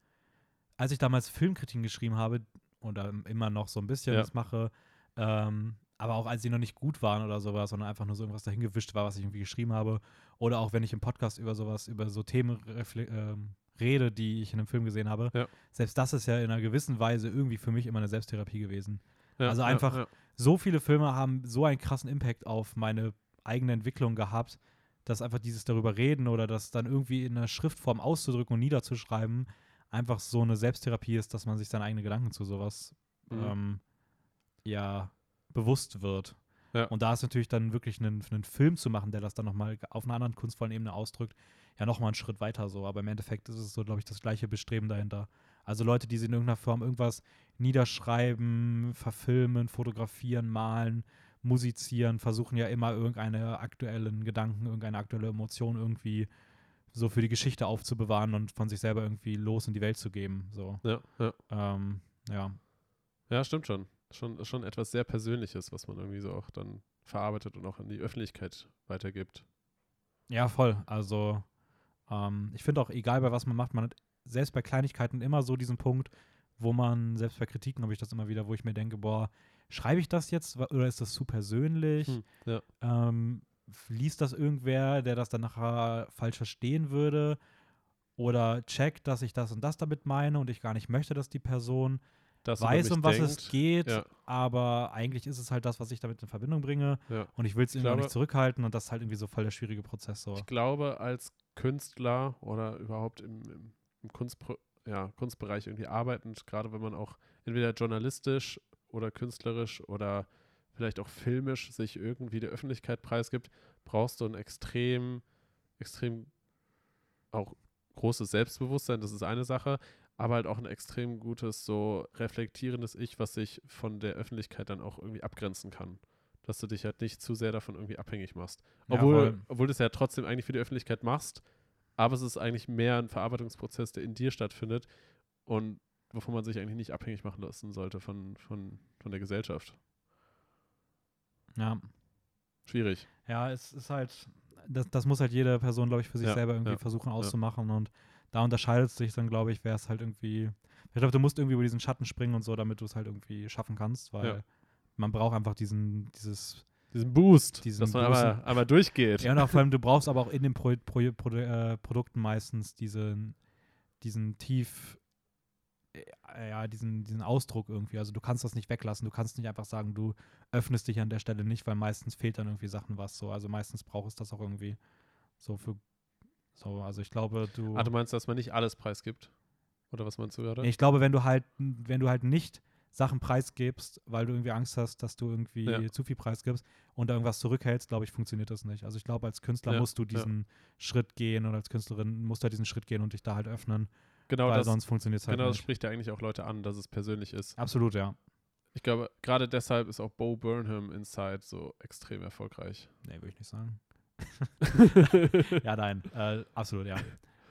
als ich damals Filmkritiken geschrieben habe, oder immer noch so ein bisschen Ja. das mache, ähm, aber auch als sie noch nicht gut waren oder sowas, sondern einfach nur so irgendwas dahingewischt war, was ich irgendwie geschrieben habe. Oder auch wenn ich im Podcast über sowas, über so Themen ähm, rede, die ich in einem Film gesehen habe. Ja. Selbst das ist ja in einer gewissen Weise irgendwie für mich immer eine Selbsttherapie gewesen. Ja, Also einfach- ja. so viele Filme haben so einen krassen Impact auf meine eigene Entwicklung gehabt, dass einfach dieses darüber reden oder das dann irgendwie in einer Schriftform auszudrücken und niederzuschreiben, einfach so eine Selbsttherapie ist, dass man sich seine eigenen Gedanken zu sowas Mhm. ähm, ja bewusst wird. Ja. Und da ist natürlich dann wirklich einen, einen Film zu machen, der das dann nochmal auf einer anderen kunstvollen Ebene ausdrückt, ja nochmal einen Schritt weiter so. Aber im Endeffekt ist es so, glaube ich, das gleiche Bestreben dahinter. Also Leute, die sie in irgendeiner Form irgendwas niederschreiben, verfilmen, fotografieren, malen, musizieren, versuchen ja immer irgendeine aktuellen Gedanken, irgendeine aktuelle Emotion irgendwie so für die Geschichte aufzubewahren und von sich selber irgendwie los in die Welt zu geben. So. Ja, ja. Ähm, ja. Ja, stimmt schon. Schon, schon etwas sehr Persönliches, was man irgendwie so auch dann verarbeitet und auch an die Öffentlichkeit weitergibt. Ja, voll. Also ähm, ich finde auch, egal bei was man macht, man hat selbst bei Kleinigkeiten immer so diesen Punkt, wo man, selbst bei Kritiken habe ich das immer wieder, wo ich mir denke, boah, schreibe ich das jetzt oder ist das zu persönlich? Hm, ja. Ähm, liest das irgendwer, der das dann nachher falsch verstehen würde? Oder checkt, dass ich das und das damit meine und ich gar nicht möchte, dass die Person Das über weiß, um was denkt. es geht, Ja. aber eigentlich ist es halt das, was ich damit in Verbindung bringe Ja. und ich will es irgendwie auch glaube- nicht zurückhalten und das ist halt irgendwie so voll der schwierige Prozess. So. Ich glaube, als Künstler oder überhaupt im, im, im Kunstpro ja, Kunstbereich irgendwie arbeitend, gerade wenn man auch entweder journalistisch oder künstlerisch oder vielleicht auch filmisch sich irgendwie der Öffentlichkeit preisgibt, brauchst du ein extrem, extrem auch großes Selbstbewusstsein, das ist eine Sache, aber halt auch ein extrem gutes, so reflektierendes Ich, was sich von der Öffentlichkeit dann auch irgendwie abgrenzen kann. Dass du dich halt nicht zu sehr davon irgendwie abhängig machst. Ja, Obwohl, voll. obwohl du es ja trotzdem eigentlich für die Öffentlichkeit machst, aber es ist eigentlich mehr ein Verarbeitungsprozess, der in dir stattfindet und wovon man sich eigentlich nicht abhängig machen lassen sollte von, von, von der Gesellschaft. Ja. Schwierig. Ja, es ist halt, das, das muss halt jede Person, glaube ich, für sich Ja, selber irgendwie ja, versuchen auszumachen und da unterscheidet es sich dann, glaube ich, wäre es halt irgendwie, ich glaube, du musst irgendwie über diesen Schatten springen und so, damit du es halt irgendwie schaffen kannst, weil Ja. man braucht einfach diesen, dieses, Diesen Boost, Diesen dass man aber, aber durchgeht. ja, und vor allem, du (laughs) brauchst aber auch in den Pro, Pro, Pro, äh, Produkten meistens diesen, diesen tief, äh, ja, diesen, diesen Ausdruck irgendwie. Also du kannst das nicht weglassen. Du kannst nicht einfach sagen, du öffnest dich an der Stelle nicht, weil meistens fehlt dann irgendwie Sachen was so. Also meistens braucht es das auch irgendwie so für so. Also ich glaube, du. Ah, du meinst, dass man nicht alles preisgibt? Oder was meinst du gerade? Ich glaube, wenn du halt, wenn du halt nicht Sachen preisgibst, weil du irgendwie Angst hast, dass du irgendwie Ja. zu viel preisgibst und da irgendwas zurückhältst, glaube ich, funktioniert das nicht. Also ich glaube, als Künstler Ja, musst du ja. diesen Schritt gehen und als Künstlerin musst du halt diesen Schritt gehen und dich da halt öffnen, genau weil das, sonst funktioniert es halt genau das nicht. spricht ja eigentlich auch Leute an, dass es persönlich ist. Absolut, ja. Ich glaube, gerade deshalb ist auch Bo Burnham Inside so extrem erfolgreich. Nee, würde ich nicht sagen. (laughs) ja, nein, äh, absolut, ja.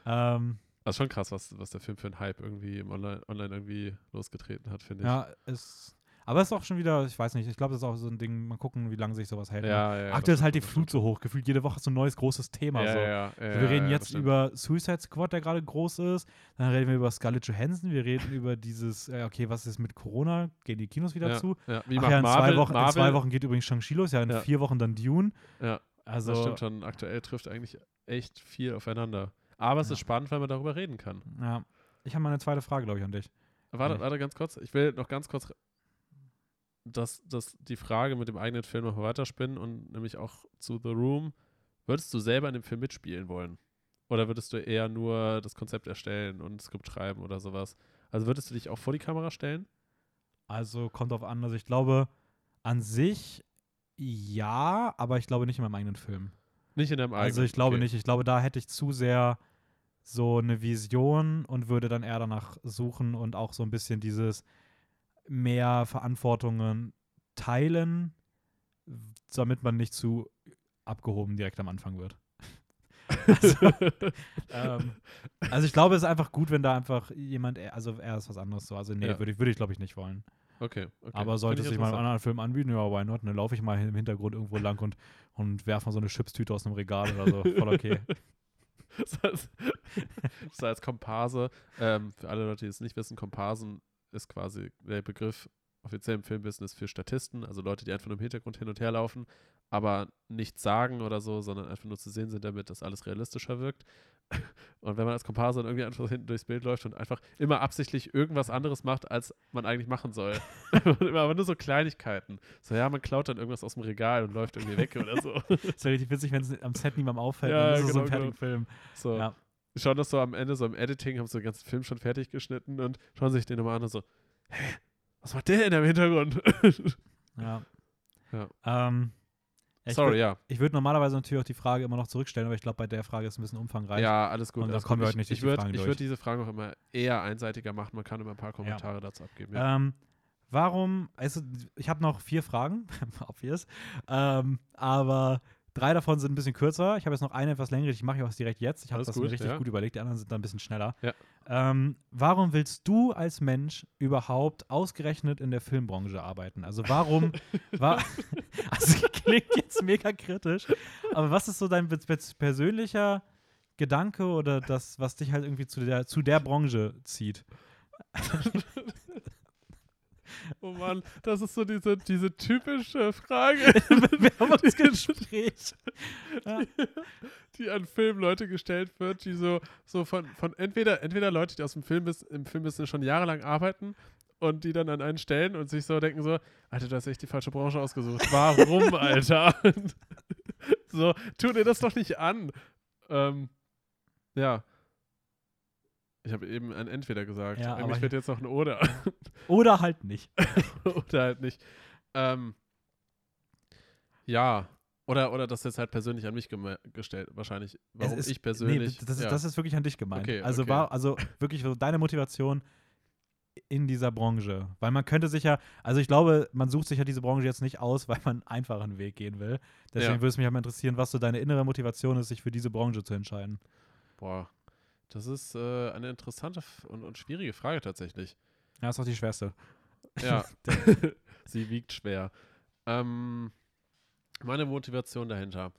ähm, Das ist schon krass, was, was der Film für einen Hype irgendwie im Online, Online irgendwie losgetreten hat, finde ich. ja, es, aber es ist auch schon wieder, ich weiß nicht, ich glaube, das ist auch so ein Ding, mal gucken, wie lange sich sowas hält. ja, ja, Aktuell ist halt die Flut so hoch, gefühlt jede Woche so ein neues großes Thema. Ja, so. ja, ja, ja, wir reden ja, jetzt über Suicide Squad, der gerade groß ist. Dann reden wir über Scarlett Johansson. Wir reden (laughs) über dieses, äh, okay, was ist mit Corona? Gehen die Kinos wieder ja, zu? Ja. Wie Ach macht ja, in, Marvel, zwei Wochen, Marvel, in zwei Wochen geht übrigens Shang-Chi los, ja, in Ja. vier Wochen dann Dune. Ja, Also, das stimmt schon. Aktuell trifft eigentlich echt viel aufeinander. Aber es Ja. ist spannend, weil man darüber reden kann. ja. Ich habe mal eine zweite Frage, glaube ich, an dich. Warte, warte ganz kurz. Ich will noch ganz kurz das, das, die Frage mit dem eigenen Film noch weiterspinnen und nämlich auch zu The Room. Würdest du selber in dem Film mitspielen wollen? Oder würdest du eher nur das Konzept erstellen und Skript schreiben oder sowas? Also würdest du dich auch vor die Kamera stellen? Also kommt drauf an. Also ich glaube, an sich ja, aber ich glaube nicht in meinem eigenen Film. Nicht in deinem eigenen. Also ich glaube okay. nicht. Ich glaube, da hätte ich zu sehr so eine Vision und würde dann eher danach suchen und auch so ein bisschen dieses mehr Verantwortungen teilen, damit man nicht zu abgehoben direkt am Anfang wird. (laughs) also, ähm, also ich glaube, es ist einfach gut, wenn da einfach jemand, also er ist was anderes so. Also nee, Ja. würde ich, würde ich glaube ich nicht wollen. Okay, okay. Aber sollte sich ich mal einen anderen Film anbieten, ja, why not? Dann laufe ich mal im Hintergrund irgendwo lang und, und werfe mal so eine Chipstüte aus einem Regal oder so. Voll okay. (laughs) Das heißt, das heißt Komparse, ähm, für alle Leute, die es nicht wissen, Komparsen ist quasi der Begriff offiziell im Filmbusiness für Statisten, also Leute, die einfach nur im Hintergrund hin und her laufen, aber nichts sagen oder so, sondern einfach nur zu sehen sind, damit das alles realistischer wirkt. (laughs) Und wenn man als Komparse dann irgendwie einfach hinten durchs Bild läuft und einfach immer absichtlich irgendwas anderes macht, als man eigentlich machen soll. (laughs) (laughs) aber nur so Kleinigkeiten. So, ja, man klaut dann irgendwas aus dem Regal und läuft irgendwie weg oder so. Es wäre richtig witzig, wenn es am Set niemandem auffällt. Ja, dann ist es so genau, ein fertiger Film. So. Ja. Schauen das so am Ende, so im Editing, haben so den ganzen Film schon fertig geschnitten und schauen sich den nochmal an und so, hä, was macht der denn im Hintergrund? (laughs) Ja. Ja. Ähm, ja, ich Sorry, würd- ja. Ich würde normalerweise natürlich auch die Frage immer noch zurückstellen, aber ich glaube, bei der Frage ist es ein bisschen umfangreich. Ja, alles gut. Und da kommen wir heute nicht ich, durch ich die würd, würde diese Fragen auch immer eher einseitiger machen. Man kann immer ein paar Kommentare dazu abgeben. Ja. Ähm, warum, also ich habe noch vier Fragen, (laughs) obvious, ähm, aber drei davon sind ein bisschen kürzer. Ich habe jetzt noch eine etwas längere, die mache ich auch direkt jetzt. Ich habe das gut, mir richtig ja. gut überlegt, die anderen sind dann ein bisschen schneller. Ja. Ähm, warum willst du als Mensch überhaupt ausgerechnet in der Filmbranche arbeiten? Also warum, (laughs) war, (laughs) also klingt jetzt mega kritisch, aber was ist so dein persönlicher Gedanke oder das, was dich halt irgendwie zu der, zu der Branche zieht? (laughs) Oh Mann, das ist so diese, diese typische Frage, (laughs) Bewerbungsgespräch. Ja. (laughs) die an Filmleute gestellt wird, die so, so von, von entweder, entweder Leute, die aus dem Film im Filmbusiness schon jahrelang arbeiten und die dann an einen stellen und sich so denken so, Alter, du hast echt die falsche Branche ausgesucht. Warum, (laughs) Alter? so, tu dir das doch nicht an. Ähm, ja. Ich habe eben ein Entweder gesagt. Ja, Eigentlich wird jetzt noch ein Oder. (laughs) Oder halt nicht. oder halt nicht. Ähm, ja. Oder, oder das jetzt halt persönlich an mich gestellt, wahrscheinlich. Warum ist- ich persönlich. Nee, das, ist, ja. das ist wirklich an dich gemeint. Okay, also okay. war also wirklich so deine Motivation in dieser Branche. Weil man könnte sich ja, also ich glaube, man sucht sich ja diese Branche jetzt nicht aus, (laughs) weil man einen einfachen Weg gehen will. Deswegen Ja. würde es mich halt mal interessieren, was so deine innere Motivation ist, sich für diese Branche zu entscheiden. Boah. Das ist äh, eine interessante und, und schwierige Frage tatsächlich. Ja, ist auch die schwerste. Ja. (laughs) Sie wiegt schwer. Ähm, meine Motivation dahinter.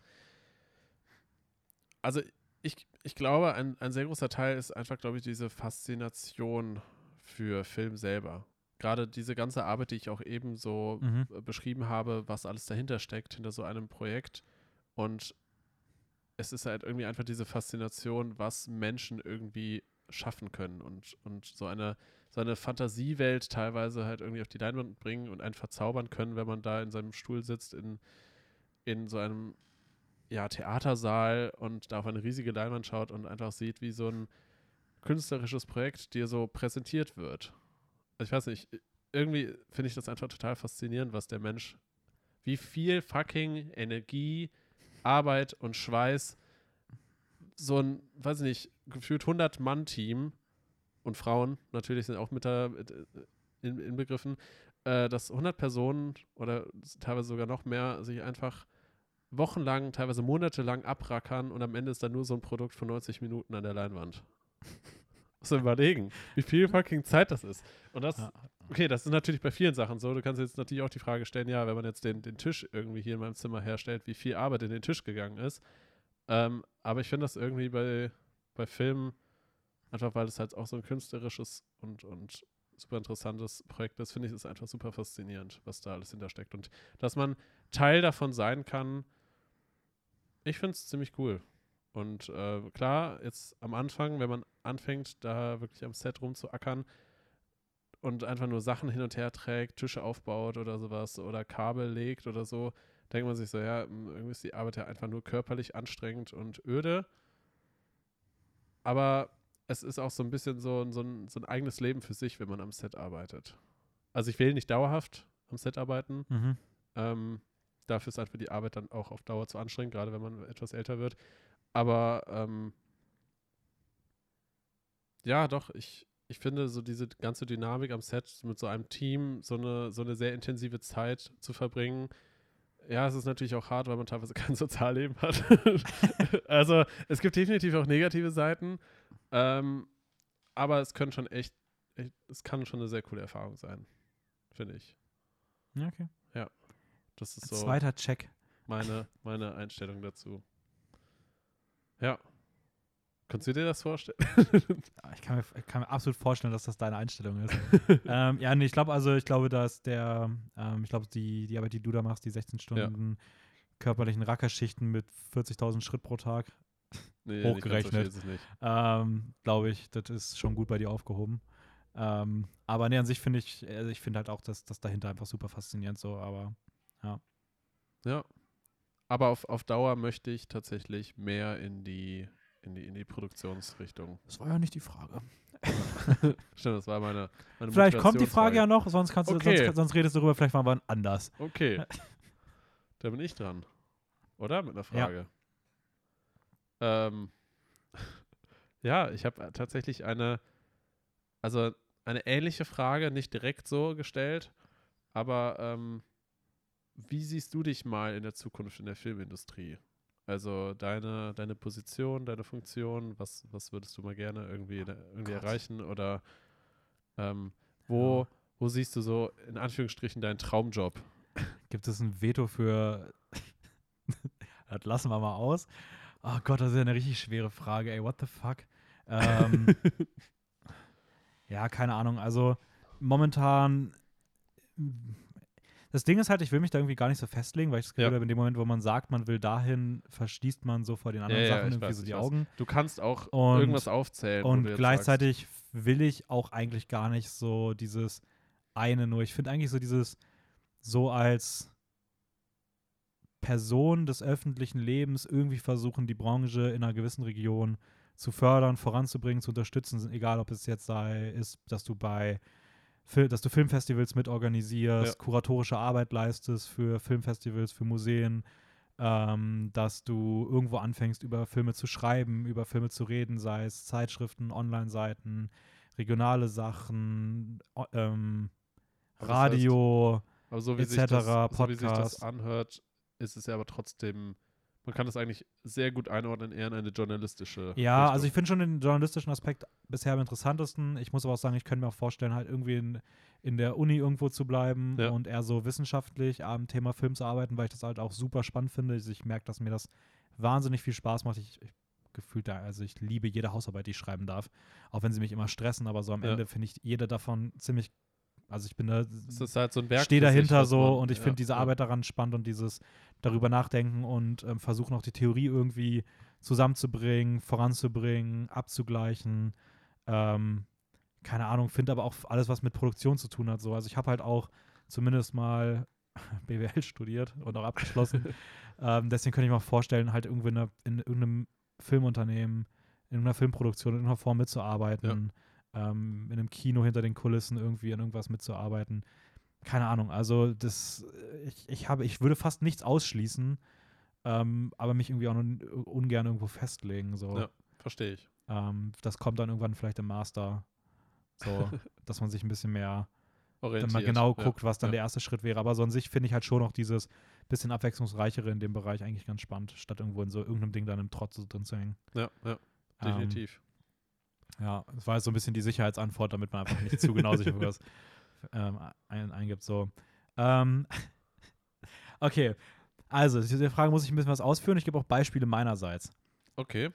Also ich, ich glaube, ein, ein sehr großer Teil ist einfach, glaube ich, diese Faszination für Film selber. Gerade diese ganze Arbeit, die ich auch eben so Mhm. beschrieben habe, was alles dahinter steckt, hinter so einem Projekt. Und es ist halt irgendwie einfach diese Faszination, was Menschen irgendwie schaffen können und, und so eine, so eine Fantasiewelt teilweise halt irgendwie auf die Leinwand bringen und einen verzaubern können, wenn man da in seinem Stuhl sitzt, in, in so einem ja, Theatersaal und da auf eine riesige Leinwand schaut und einfach sieht, wie so ein künstlerisches Projekt dir so präsentiert wird. Also ich weiß nicht, irgendwie finde ich das einfach total faszinierend, was der Mensch, wie viel fucking Energie, Arbeit und Schweiß so ein, weiß ich nicht, gefühlt 100-Mann-Team und Frauen natürlich sind auch mit da äh, in, inbegriffen, äh, dass 100 Personen oder teilweise sogar noch mehr sich einfach wochenlang, teilweise monatelang abrackern und am Ende ist dann nur so ein Produkt von 90 Minuten an der Leinwand. (laughs) Muss man überlegen, wie viel fucking Zeit das ist. Und das, Ja. Okay, das ist natürlich bei vielen Sachen so. Du kannst jetzt natürlich auch die Frage stellen, ja, wenn man jetzt den, den Tisch irgendwie hier in meinem Zimmer herstellt, wie viel Arbeit in den Tisch gegangen ist. Ähm, aber ich finde das irgendwie bei, bei Filmen, einfach weil es halt auch so ein künstlerisches und, und super interessantes Projekt ist, finde ich es einfach super faszinierend, was da alles hintersteckt. Und dass man Teil davon sein kann, ich finde es ziemlich cool. Und äh, klar, jetzt am Anfang, wenn man anfängt, da wirklich am Set rumzuackern und einfach nur Sachen hin und her trägt, Tische aufbaut oder sowas oder Kabel legt oder so, denkt man sich so, ja, m, irgendwie ist die Arbeit ja einfach nur körperlich anstrengend und öde. Aber es ist auch so ein bisschen so, ein- so, ein, so ein eigenes Leben für sich, wenn man am Set arbeitet. Also ich will nicht dauerhaft am Set arbeiten. Mhm. Ähm, dafür ist einfach die Arbeit dann auch auf Dauer zu anstrengend, gerade wenn man etwas älter wird. Aber ähm, ja, doch, ich, ich finde so diese ganze Dynamik am Set mit so einem Team, so eine, so eine sehr intensive Zeit zu verbringen. Ja, es ist natürlich auch hart, weil man teilweise (laughs) kein Sozialleben hat. (laughs) also es gibt definitiv auch negative Seiten, ähm, aber es können schon echt, echt, es kann schon eine sehr coole Erfahrung sein, finde ich. Ja, okay. Das ist so Zweiter Check. meine, meine Einstellung dazu. Ja. Kannst du dir das vorstellen? (laughs) Ich kann, mir, kann mir absolut vorstellen, dass das deine Einstellung ist. (laughs) ähm, ja, nee, ich glaube, also ich glaube, dass der, ähm, ich glaube, die, die Arbeit, die du da machst, die 16 Stunden körperlichen Rackerschichten mit 40.000 Schritt pro Tag, Nee, Hochgerechnet. Ähm, glaube ich, das ist schon gut bei dir aufgehoben. Ähm, aber nee, an sich finde ich, also ich finde halt auch, dass das dahinter einfach super faszinierend so, aber Ja. Aber auf, auf Dauer möchte ich tatsächlich mehr in die, in die, in die Produktionsrichtung. das war ja nicht die Frage. (laughs) Stimmt, das war meine, meine Vielleicht kommt die Frage ja noch, sonst kannst du, Okay. sonst, sonst redest du darüber, vielleicht mal wann anders. Okay. (laughs) da bin ich dran. Oder? Mit einer Ja. Frage. Ähm, (laughs) ja, ich habe tatsächlich eine, also eine ähnliche Frage, nicht direkt so gestellt, Aber ähm, wie siehst du dich mal in der Zukunft in der Filmindustrie? Also deine, deine Position, deine Funktion, was, was würdest du mal gerne irgendwie, irgendwie Gott. erreichen? Oder ähm, wo, Ja. wo siehst du so in Anführungsstrichen deinen Traumjob? Gibt es ein Veto für. (laughs) das lassen wir mal aus. Oh Gott, das ist ja eine richtig schwere Frage, ey. What the fuck? Ähm, (laughs) ja, keine Ahnung. Also momentan. Das Ding ist halt, ich will mich da irgendwie gar nicht so festlegen, weil ich das Gefühl Ja. habe, in dem Moment, wo man sagt, man will dahin, verschließt man so vor den anderen Ja, Sachen irgendwie weiß, so die. Augen. Du kannst auch Und- irgendwas aufzählen. Und gleichzeitig will ich auch eigentlich gar nicht so dieses eine nur. Ich finde eigentlich so dieses so als Person des öffentlichen Lebens irgendwie versuchen, die Branche in einer gewissen Region zu fördern, voranzubringen, zu unterstützen, egal ob es jetzt sei, ist, dass du bei dass du Filmfestivals mitorganisierst, Ja. kuratorische Arbeit leistest für Filmfestivals, für Museen, ähm, dass du irgendwo anfängst, über Filme zu schreiben, über Filme zu reden, sei es Zeitschriften, Online-Seiten, regionale Sachen, ähm, Aber das heißt, Radio. So etc., das, so wie sich das Podcast. anhört, ist es ja aber trotzdem, man kann das eigentlich sehr gut einordnen, eher in eine journalistische Ja, Richtung. also ich finde schon den journalistischen Aspekt bisher am interessantesten. Ich muss aber auch sagen, ich könnte mir auch vorstellen, halt irgendwie in, in der Uni irgendwo zu bleiben Ja. und eher so wissenschaftlich am Thema Film zu arbeiten, weil ich das halt auch super spannend finde. Also Ich merke, dass mir das wahnsinnig viel Spaß macht. Ich, ich gefühlt da, also ich liebe jede Hausarbeit, die ich schreiben darf, auch wenn sie mich immer stressen, aber so am Ja. Ende finde ich jede davon ziemlich, also ich bin da halt stehe dahinter so und ich ja, finde diese ja. Arbeit daran spannend und dieses darüber nachdenken und ähm, versuchen auch die Theorie irgendwie zusammenzubringen, voranzubringen, abzugleichen. Ähm, keine Ahnung, finde aber auch alles, was mit Produktion zu tun hat. So. Also ich habe halt auch zumindest mal (laughs) BWL studiert und auch abgeschlossen. (laughs) ähm, deswegen könnte ich mir auch vorstellen, halt irgendwie in, einer, in irgendeinem Filmunternehmen, in einer Filmproduktion in irgendeiner Form mitzuarbeiten, ähm, in einem Kino hinter den Kulissen irgendwie an irgendwas mitzuarbeiten. Keine Ahnung, also das, äh, ich, ich habe, ich würde fast nichts ausschließen, ähm, aber mich irgendwie auch nur ungern irgendwo festlegen. So. Ja. Verstehe ich. Ähm, das kommt dann irgendwann vielleicht im Master. So, (laughs) dass man sich ein bisschen mehr dann Orientiert. mal genau ja. guckt, was dann ja. der erste Schritt wäre. Aber so an sich finde ich halt schon noch dieses bisschen abwechslungsreichere in dem Bereich eigentlich ganz spannend, statt irgendwo in so irgendeinem Ding dann im Trotz drin zu hängen. Ja, ja, Ähm, definitiv. Ja, es war jetzt so ein bisschen die Sicherheitsantwort, damit man einfach nicht zu genau sich auf was (laughs) ähm, ein, eingibt. So. Ähm, (laughs) okay, also, der Frage muss ich ein bisschen was ausführen. Ich gebe auch Beispiele meinerseits. okay.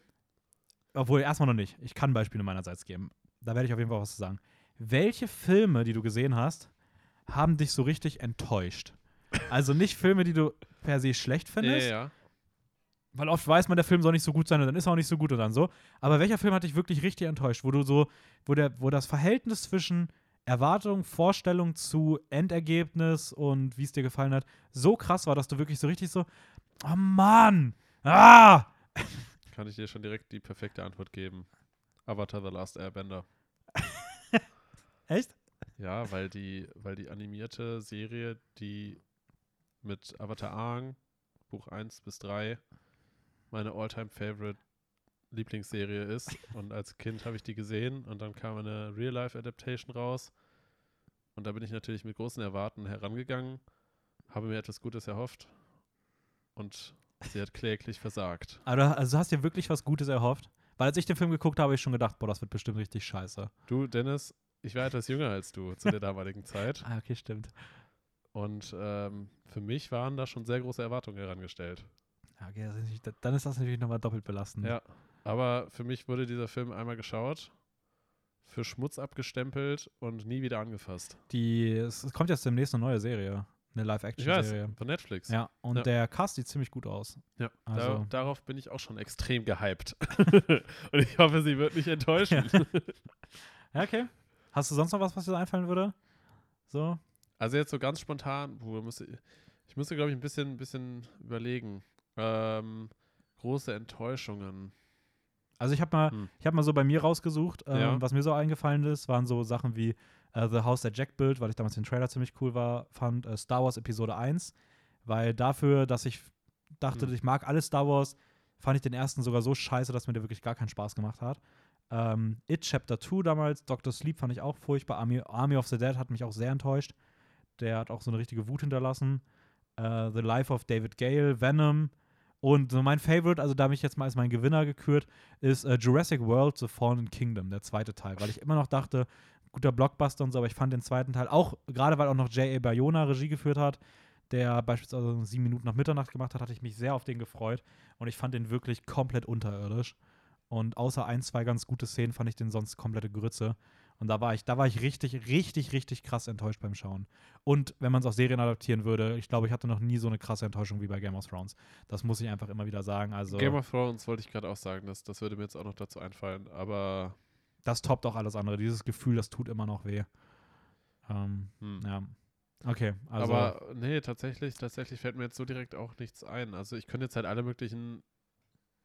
Obwohl, erstmal noch nicht. Ich kann Beispiele meinerseits geben. Da werde ich auf jeden Fall was zu sagen. Welche Filme, die du gesehen hast, haben dich so richtig enttäuscht? Also nicht Filme, die du per se schlecht findest, ja, ja. Weil oft weiß man, der Film soll nicht so gut sein und dann ist er auch nicht so gut und dann so. Aber welcher Film hat dich wirklich richtig enttäuscht, wo du so, wo der, wo das Verhältnis zwischen Erwartung, Vorstellung zu Endergebnis und wie es dir gefallen hat, so krass war, dass du wirklich so richtig so, oh Mann, ah! (laughs) Kann ich dir schon direkt die perfekte Antwort geben. Avatar The Last Airbender. (laughs) Echt? Ja, weil die, weil die animierte Serie, die mit Avatar Aang, Buch 1 bis 3, meine Alltime favorite Lieblingsserie ist. Und als Kind habe ich die gesehen und dann kam eine Real-Life-Adaptation raus. Und da bin ich natürlich mit großen Erwarten herangegangen, habe mir etwas Gutes erhofft und sie hat kläglich versagt. Also du hast dir wirklich was Gutes erhofft? Weil als ich den Film geguckt habe, habe ich schon gedacht, boah, das wird bestimmt richtig scheiße. Du, Dennis, ich war etwas jünger als du zu der (laughs) damaligen Zeit. Ah, okay, stimmt. Und ähm, für mich waren da schon sehr große Erwartungen herangestellt. Ja, Okay, ist nicht, dann ist das natürlich nochmal doppelt belastend. Ja. Aber für mich wurde dieser Film einmal geschaut, für Schmutz abgestempelt und nie wieder angefasst. Die, es, es kommt jetzt demnächst eine neue Serie, eine Ich Live-Action-Serie. von Netflix. Ja, und Ja. der Cast sieht ziemlich gut aus. Ja, Also- darauf bin ich auch schon extrem gehypt. (laughs) und ich hoffe, sie wird nicht enttäuschen. (laughs) Ja, okay. Hast du sonst noch was, was dir einfallen würde? So? Also jetzt so ganz spontan, müsste, ich müsste, glaube ich, ein bisschen, bisschen überlegen. Ähm, große Enttäuschungen. Also ich habe mal, Hm. ich habe mal so bei mir rausgesucht, ähm, Ja. was mir so eingefallen ist, waren so Sachen wie äh, The House That Jack Built, weil ich damals den Trailer ziemlich cool war, fand äh, Star Wars Episode 1, weil dafür, dass ich dachte, Hm. ich mag alles Star Wars, fand ich den ersten sogar so scheiße, dass mir der wirklich gar keinen Spaß gemacht hat. Ähm, It Chapter 2 damals, Doctor Sleep fand ich auch furchtbar, Army, Army of the Dead hat mich auch sehr enttäuscht. der hat auch so eine richtige Wut hinterlassen. Äh, The Life of David Gale, Venom. Und so mein Favorite, also da habe ich jetzt mal als mein Gewinner gekürt, ist äh, Jurassic World The Fallen Kingdom, der zweite Teil. Weil ich immer noch dachte, guter Blockbuster und so, aber ich fand den zweiten Teil auch, gerade weil auch noch J.A. Bayona Regie geführt hat, der beispielsweise sieben Minuten nach Mitternacht gemacht hat, hatte ich mich sehr auf den gefreut. Und ich fand den wirklich komplett unterirdisch. Und außer ein, zwei ganz gute Szenen fand ich den sonst komplette Grütze. Und da war ich, da war ich richtig, richtig, richtig krass enttäuscht beim Schauen. Und wenn man es auf Serien adaptieren würde, ich glaube, ich hatte noch nie so eine krasse Enttäuschung wie bei Game of Thrones. Das muss ich einfach immer wieder sagen. Also Game of Thrones wollte ich gerade auch sagen, das, das würde mir jetzt auch noch dazu einfallen, aber das toppt auch alles andere. Dieses Gefühl, das tut immer noch weh. Ähm, hm. Ja. Okay, also. aber nee, tatsächlich, tatsächlich fällt mir jetzt so direkt auch nichts ein. Also ich könnte jetzt halt alle möglichen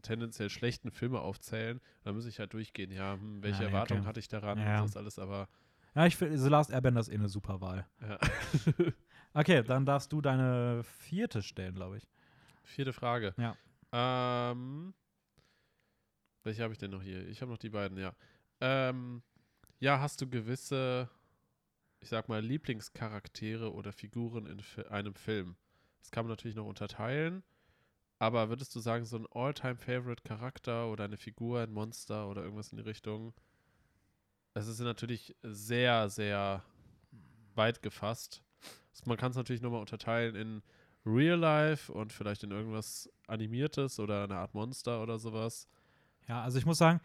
tendenziell schlechten Filme aufzählen. Da muss ich halt durchgehen, ja, hm, welche Ja, nee, Erwartungen okay. hatte ich daran Ja. und das alles, aber ja, ich finde, The Last Airbender ist eh eine super Wahl. ja. (laughs) Okay, dann darfst du deine vierte stellen, glaube ich. Vierte Frage. Ja. Ähm, welche habe ich denn noch hier? Ich habe noch die beiden, ja. Ähm, ja, hast du gewisse, ich sag mal, Lieblingscharaktere oder Figuren in einem Film? Das kann man natürlich noch unterteilen, aber würdest du sagen, so ein All-Time-Favorite-Charakter oder eine Figur, ein Monster oder irgendwas in die Richtung? Es ist natürlich sehr, sehr weit gefasst. Man kann es natürlich nochmal unterteilen in Real Life und vielleicht in irgendwas Animiertes oder eine Art Monster oder sowas. Ja, also ich muss sagen,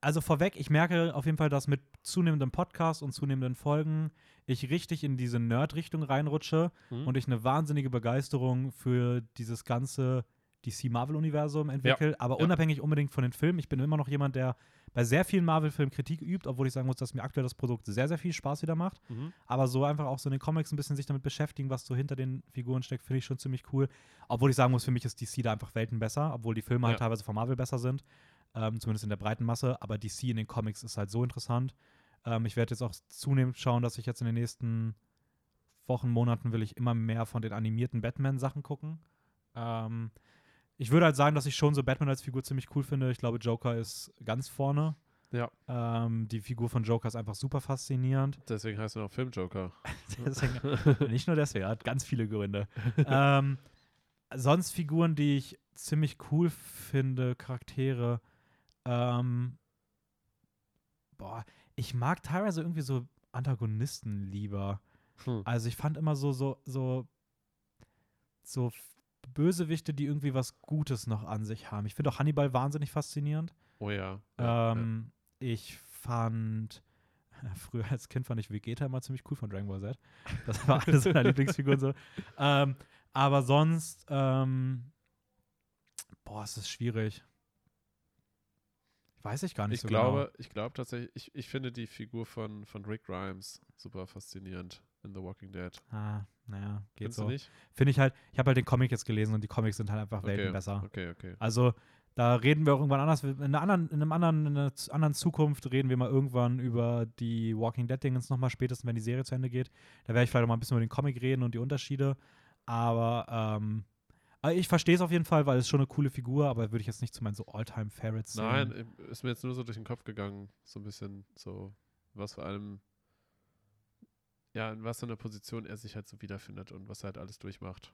also vorweg, ich merke auf jeden Fall, dass mit zunehmendem Podcast und zunehmenden Folgen ich richtig in diese Nerd-Richtung reinrutsche Mhm. und ich eine wahnsinnige Begeisterung für dieses ganze DC-Marvel-Universum entwickle, aber ja. unabhängig unbedingt von den Filmen. Ich bin immer noch jemand, der bei sehr vielen Marvel-Filmen Kritik übt, obwohl ich sagen muss, dass mir aktuell das Produkt sehr, sehr viel Spaß wieder macht. Mhm. Aber so einfach auch so in den Comics ein bisschen sich damit beschäftigen, was so hinter den Figuren steckt, finde ich schon ziemlich cool. Obwohl ich sagen muss, für mich ist DC da einfach Welten besser, obwohl die Filme halt Ja. teilweise von Marvel besser sind. Ähm, zumindest in der breiten Masse. Aber DC in den Comics ist halt so interessant. Ähm, ich werde jetzt auch zunehmend schauen, dass ich jetzt in den nächsten Wochen, Monaten will ich immer mehr von den animierten Batman-Sachen gucken. Ähm, ich würde halt sagen, dass ich schon so Batman als Figur ziemlich cool finde. Ich glaube, Joker ist ganz vorne. Ja. Ähm, die Figur von Joker ist einfach super faszinierend. Deswegen heißt er noch Filmjoker. (laughs) Deswegen, nicht nur deswegen, er hat ganz viele Gründe. (laughs) ähm, sonst Figuren, die ich ziemlich cool finde, Charaktere. Ähm, boah, ich mag teilweise irgendwie so Antagonisten lieber. Hm. Also ich fand immer so, so, so, so Bösewichte, die irgendwie was Gutes noch an sich haben. Ich finde auch Hannibal wahnsinnig faszinierend. Oh ja. ja, Ähm, Ich fand, früher als Kind fand ich Vegeta immer ziemlich cool von Dragon Ball Z. Das war eine seiner (laughs) Lieblingsfiguren so. Ähm, aber sonst, ähm, boah, es ist schwierig. Weiß ich gar ja. nicht Ich so glaube, ich glaube tatsächlich, ich, ich finde die Figur von, von Rick Grimes super faszinierend in The Walking Dead. Ah, naja, geht Findest so. nicht? Finde ich halt, ich habe halt den Comic jetzt gelesen und die Comics sind halt einfach Okay, Welten besser. Okay, okay. Also, da reden wir auch irgendwann anders. In, einer anderen, in, einem anderen, in einer anderen Zukunft reden wir mal irgendwann über die Walking Dead-Dingens nochmal, spätestens wenn die Serie zu Ende geht. Da werde ich vielleicht auch mal ein bisschen über den Comic reden und die Unterschiede. Aber ähm, aber ich verstehe es auf jeden Fall, weil es schon eine coole Figur, aber würde ich jetzt nicht zu meinen so All-Time-Favorites zählen. Nein, ist mir jetzt nur so durch den Kopf gegangen, so ein bisschen so, was vor allem, ja, in was für einer Position er sich halt so wiederfindet und was er halt alles durchmacht.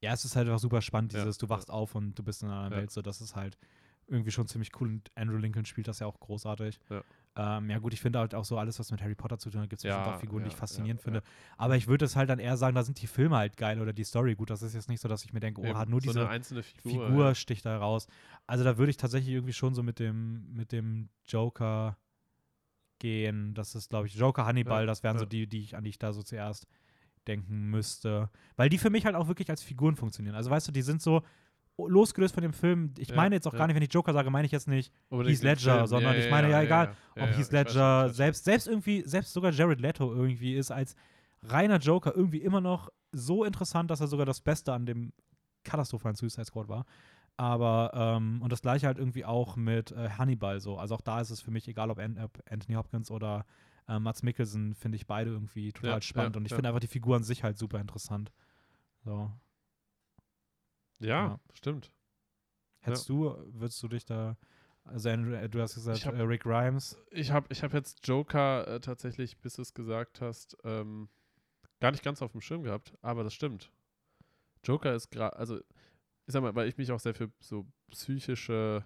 Ja, es ist halt einfach super spannend, Ja, dieses, du ja. wachst auf und du bist in einer. Welt, so das ist halt irgendwie schon ziemlich cool und Andrew Lincoln spielt das ja auch großartig. Ja. Ähm, ja gut, ich finde halt auch so alles, was mit Harry Potter zu tun hat, gibt es Ja, bestimmt auch Figuren, die ja, ich faszinierend ja, finde. Aber ich würde es halt dann eher sagen, da sind die Filme halt geil oder die Story gut. Das ist jetzt nicht so, dass ich mir denke, oh, Eben, nur so diese einzelne Figur. Figur ja. sticht da raus. Also da würde ich tatsächlich irgendwie schon so mit dem, mit dem Joker gehen. Das ist, glaube ich, Joker Hannibal, Ja, das wären so ja. die, die ich, an die ich da so zuerst denken müsste. Weil die für mich halt auch wirklich als Figuren funktionieren. Also weißt du, die sind so losgelöst von dem Film. Ich Ja, meine jetzt auch gar nicht, wenn ich Joker sage, meine ich jetzt nicht Unbedingt Heath Ledger, Film. sondern ich meine, ja, egal, ob Heath Ledger, weiß selbst, selbst irgendwie, selbst sogar Jared Leto irgendwie ist als reiner Joker irgendwie immer noch so interessant, dass er sogar das Beste an dem katastrophalen Suicide Squad war. Aber, ähm, und das gleiche halt irgendwie auch mit äh, Hannibal so. Also auch da ist es für mich egal, ob, An ob Anthony Hopkins oder äh, Mats Mikkelsen, finde ich beide irgendwie total Ja, spannend. ja, und ich ja. finde einfach die Figur an sich halt super interessant. So. Ja, stimmt. Hättest du, würdest du dich da, also Andrew, äh, du hast gesagt, hab- äh, Rick Grimes. Ich habe ich hab jetzt Joker äh, tatsächlich, bis du es gesagt hast, ähm, gar nicht ganz auf dem Schirm gehabt, aber das stimmt. Joker ist gerade, also ich sag mal, weil ich mich auch sehr für so psychische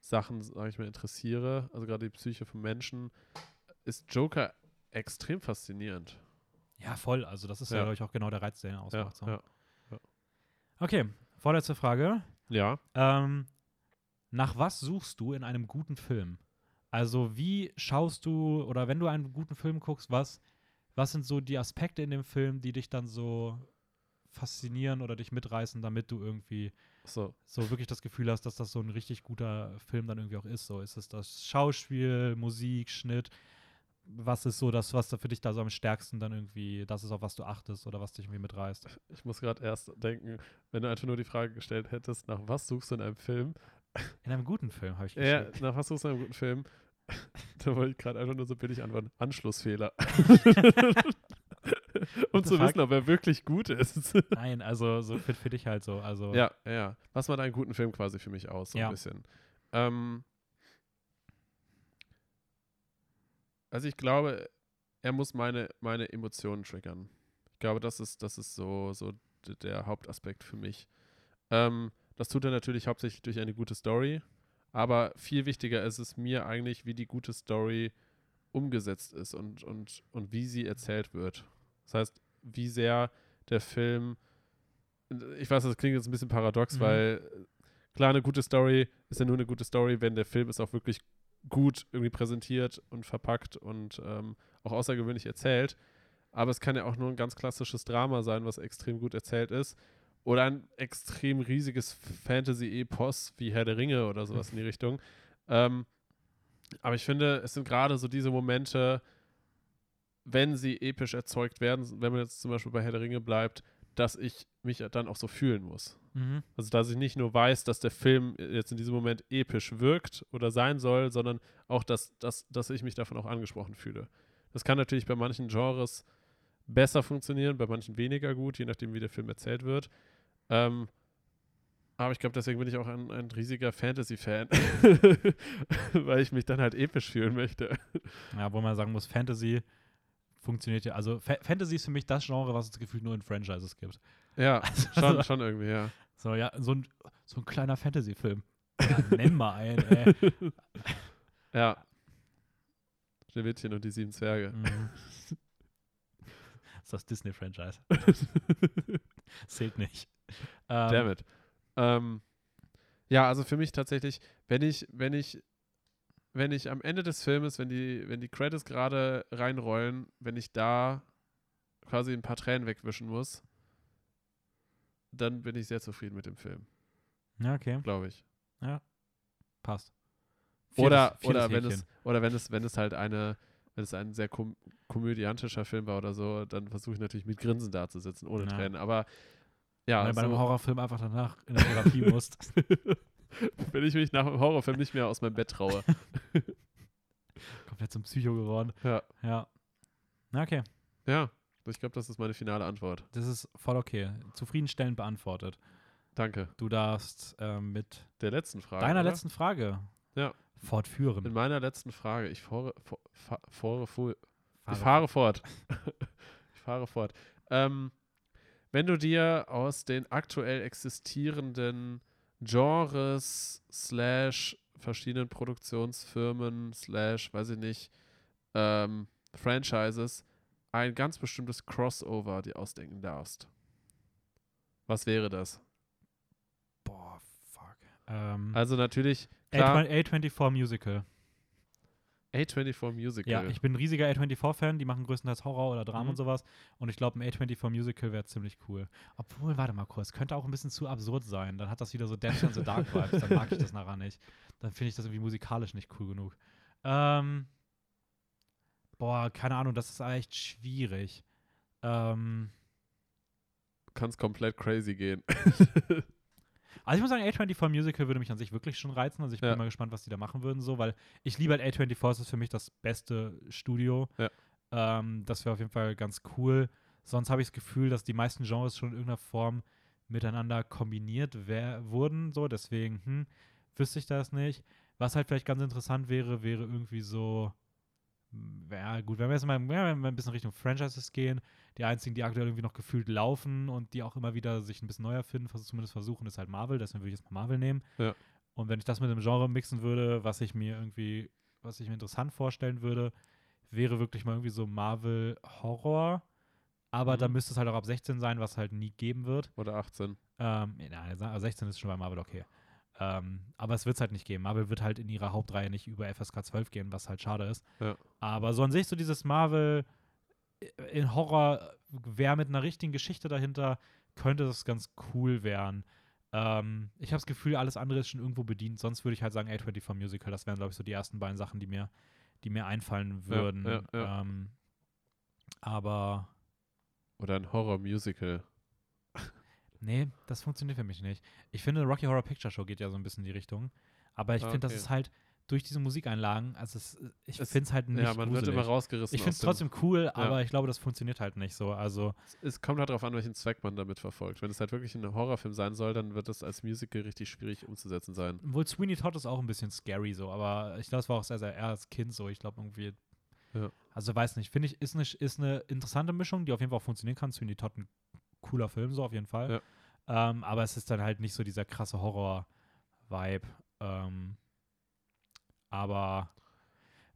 Sachen, sag ich mal, interessiere, also gerade die Psyche von Menschen, ist Joker extrem faszinierend. Ja, voll. Also das ist ja, Ja. glaube ich, auch genau der Reiz, der ihn Ja, ausmacht. so. ja. Okay, vorletzte Frage. ja. Ähm, nach was suchst du in einem guten Film? Also wie schaust du oder wenn du einen guten Film guckst, was, was sind so die Aspekte in dem Film, die dich dann so faszinieren oder dich mitreißen, damit du irgendwie So, so wirklich das Gefühl hast, dass das so ein richtig guter Film dann irgendwie auch ist. So ist es das Schauspiel, Musik, Schnitt. Was ist so das, was da für dich da so am stärksten dann irgendwie, das ist auf was du achtest oder was dich irgendwie mitreißt? ich muss gerade erst denken, wenn du einfach nur die Frage gestellt hättest, nach was suchst du in einem Film? In einem guten Film habe ich Ja, geschrieben. nach was suchst du in einem guten Film? (laughs) da wollte ich gerade einfach nur so billig antworten. Anschlussfehler. (laughs) (laughs) um zu wissen, ob er wirklich gut ist. (laughs) Nein, also so für, für dich halt so. Also ja, ja. Was macht einen guten Film quasi für mich aus, so Ja. ein bisschen? Ähm, also ich glaube, er muss meine, meine Emotionen triggern. Ich glaube, das ist, das ist so, so der Hauptaspekt für mich. Ähm, das tut er natürlich hauptsächlich durch eine gute Story, aber viel wichtiger ist es mir eigentlich, wie die gute Story umgesetzt ist und, und, und wie sie erzählt wird. Das heißt, wie sehr der Film, ich weiß, das klingt jetzt ein bisschen paradox, Mhm. weil äh, klar, eine gute Story ist ja nur eine gute Story, wenn der Film es auch wirklich gut irgendwie präsentiert und verpackt und ähm, auch außergewöhnlich erzählt. Aber es kann ja auch nur ein ganz klassisches Drama sein, was extrem gut erzählt ist. Oder ein extrem riesiges Fantasy-Epos wie Herr der Ringe oder sowas in die (laughs) Richtung. Ähm, aber ich finde, es sind gerade so diese Momente, wenn sie episch erzeugt werden, wenn man jetzt zum Beispiel bei Herr der Ringe bleibt, dass ich mich dann auch so fühlen muss. Mhm. Also, dass ich nicht nur weiß, dass der Film jetzt in diesem Moment episch wirkt oder sein soll, sondern auch, dass, dass, dass ich mich davon auch angesprochen fühle. Das kann natürlich bei manchen Genres besser funktionieren, bei manchen weniger gut, je nachdem, wie der Film erzählt wird. Ähm, aber ich glaube, deswegen bin ich auch ein, ein riesiger Fantasy-Fan, (laughs) weil ich mich dann halt episch fühlen möchte. Ja, wo man sagen muss, Fantasy funktioniert ja. Also Fa Fantasy ist für mich das Genre, was es gefühlt nur in Franchises gibt. Ja, (laughs) Also- schon, schon irgendwie, ja. So, ja, so ein, so ein kleiner Fantasy-Film. Ja, (laughs) nenn mal einen, ey. (laughs) Ja. Schneewittchen und die sieben Zwerge. Mhm. Das ist das Disney-Franchise. Zählt nicht. Ähm, Damn it. Ähm, ja, also für mich tatsächlich, wenn ich, wenn ich, wenn ich am Ende des Filmes, wenn die, wenn die Credits gerade reinrollen, wenn ich da quasi ein paar Tränen wegwischen muss, dann bin ich sehr zufrieden mit dem Film, Ja, okay. glaube ich. Passt. Oder, Viertes- oder wenn es, oder wenn es, wenn es halt eine, wenn es ein sehr kom komödiantischer Film war oder so, dann versuche ich natürlich mit Grinsen da zu sitzen, ohne Ja. Tränen. Aber ja, Wenn du bei einem so- Horrorfilm einfach danach in der Therapie musst. (laughs) (laughs) wenn ich mich nach einem Horrorfilm nicht mehr aus meinem Bett traue. (laughs) Komplett zum Psycho geworden. ja. Ja. Na, okay. Ja, ich glaube, das ist meine finale Antwort. Das ist voll okay. Zufriedenstellend beantwortet. Danke. Du darfst ähm, mit Der letzten Frage. deiner oder? letzten Frage Ja. fortführen. In meiner letzten Frage. Ich fahre, fa- fa- fahre, fu- ich Fahre fahre fort. (laughs) ich fahre fort. Ähm, wenn du dir aus den aktuell existierenden Genres slash verschiedenen Produktionsfirmen slash, weiß ich nicht, ähm, Franchises ein ganz bestimmtes Crossover dir ausdenken darfst. Was wäre das? Boah, fuck. Ähm, Also natürlich, klar, A20 A24 Musical. A24 Musical. Ja, ich bin ein riesiger A24-Fan. Die machen größtenteils Horror oder Drama Mhm. und sowas. Und ich glaube, ein A24 Musical wäre ziemlich cool. Obwohl, warte mal kurz, könnte auch ein bisschen zu absurd sein. Dann hat das wieder so Dance and the Dark Vibes. Dann mag ich das nachher nicht. Dann finde ich das irgendwie musikalisch nicht cool genug. Ähm, boah, keine Ahnung, das ist echt schwierig. Ähm, kannst komplett crazy gehen. Also ich muss sagen, A24 Musical würde mich an sich wirklich schon reizen. Also ich Ja. bin mal gespannt, was die da machen würden, so, weil ich liebe halt A24, es ist für mich das beste Studio. Ja. Ähm, das wäre auf jeden Fall ganz cool. Sonst habe ich das Gefühl, dass die meisten Genres schon in irgendeiner Form miteinander kombiniert wurden, so, deswegen, hm, wüsste ich das nicht. Was halt vielleicht ganz interessant wäre, wäre irgendwie so Ja, gut, wenn wir jetzt mal wenn wir ein bisschen Richtung Franchises gehen, die einzigen, die aktuell irgendwie noch gefühlt laufen und die auch immer wieder sich ein bisschen neu erfinden, zumindest versuchen, ist halt Marvel. Deswegen würde ich jetzt mal Marvel nehmen. Ja. Und wenn ich das mit dem Genre mixen würde, was ich mir irgendwie, was ich mir interessant vorstellen würde, wäre wirklich mal irgendwie so Marvel Horror. Aber Mhm. da müsste es halt auch ab 16 sein, was halt nie geben wird. Oder 18. Ähm, nein, also 16 ist schon bei Marvel okay. Ähm, aber es wird es halt nicht geben. Marvel wird halt in ihrer Hauptreihe nicht über FSK 12 gehen, was halt schade ist. Ja. Aber so an sich so dieses Marvel äh, in Horror wäre mit einer richtigen Geschichte dahinter, könnte das ganz cool werden. Ähm, ich habe das Gefühl, alles andere ist schon irgendwo bedient. Sonst würde ich halt sagen A24 Musical. Das wären, glaube ich, so die ersten beiden Sachen, die mir, die mir einfallen würden. ja, ja. Ähm, aber Oder ein Horror-Musical. Nee, das funktioniert für mich nicht. Ich finde, Rocky Horror Picture Show geht ja so ein bisschen in die Richtung. Aber ich Ah, finde, das okay. ist halt durch diese Musikeinlagen, also es, ich Es- finde es halt nicht ja, man wird gruselig. immer rausgerissen. Ich finde es trotzdem cool, aber ich glaube, das funktioniert halt nicht so. Also, Es kommt halt darauf an, welchen Zweck man damit verfolgt. Wenn es halt wirklich ein Horrorfilm sein soll, dann wird es als Musical richtig schwierig umzusetzen sein. wohl Sweeney Todd ist auch ein bisschen scary so, aber ich glaube, es war auch sehr, sehr eher als Kind so. Ich glaube irgendwie, Ja. also weiß nicht, finde ich, ist eine, ist eine interessante Mischung, die auf jeden Fall auch funktionieren kann. Sweeney Todd ein cooler Film so auf jeden Fall. Ja. Ähm, aber es ist dann halt nicht so dieser krasse Horror-Vibe. Ähm, aber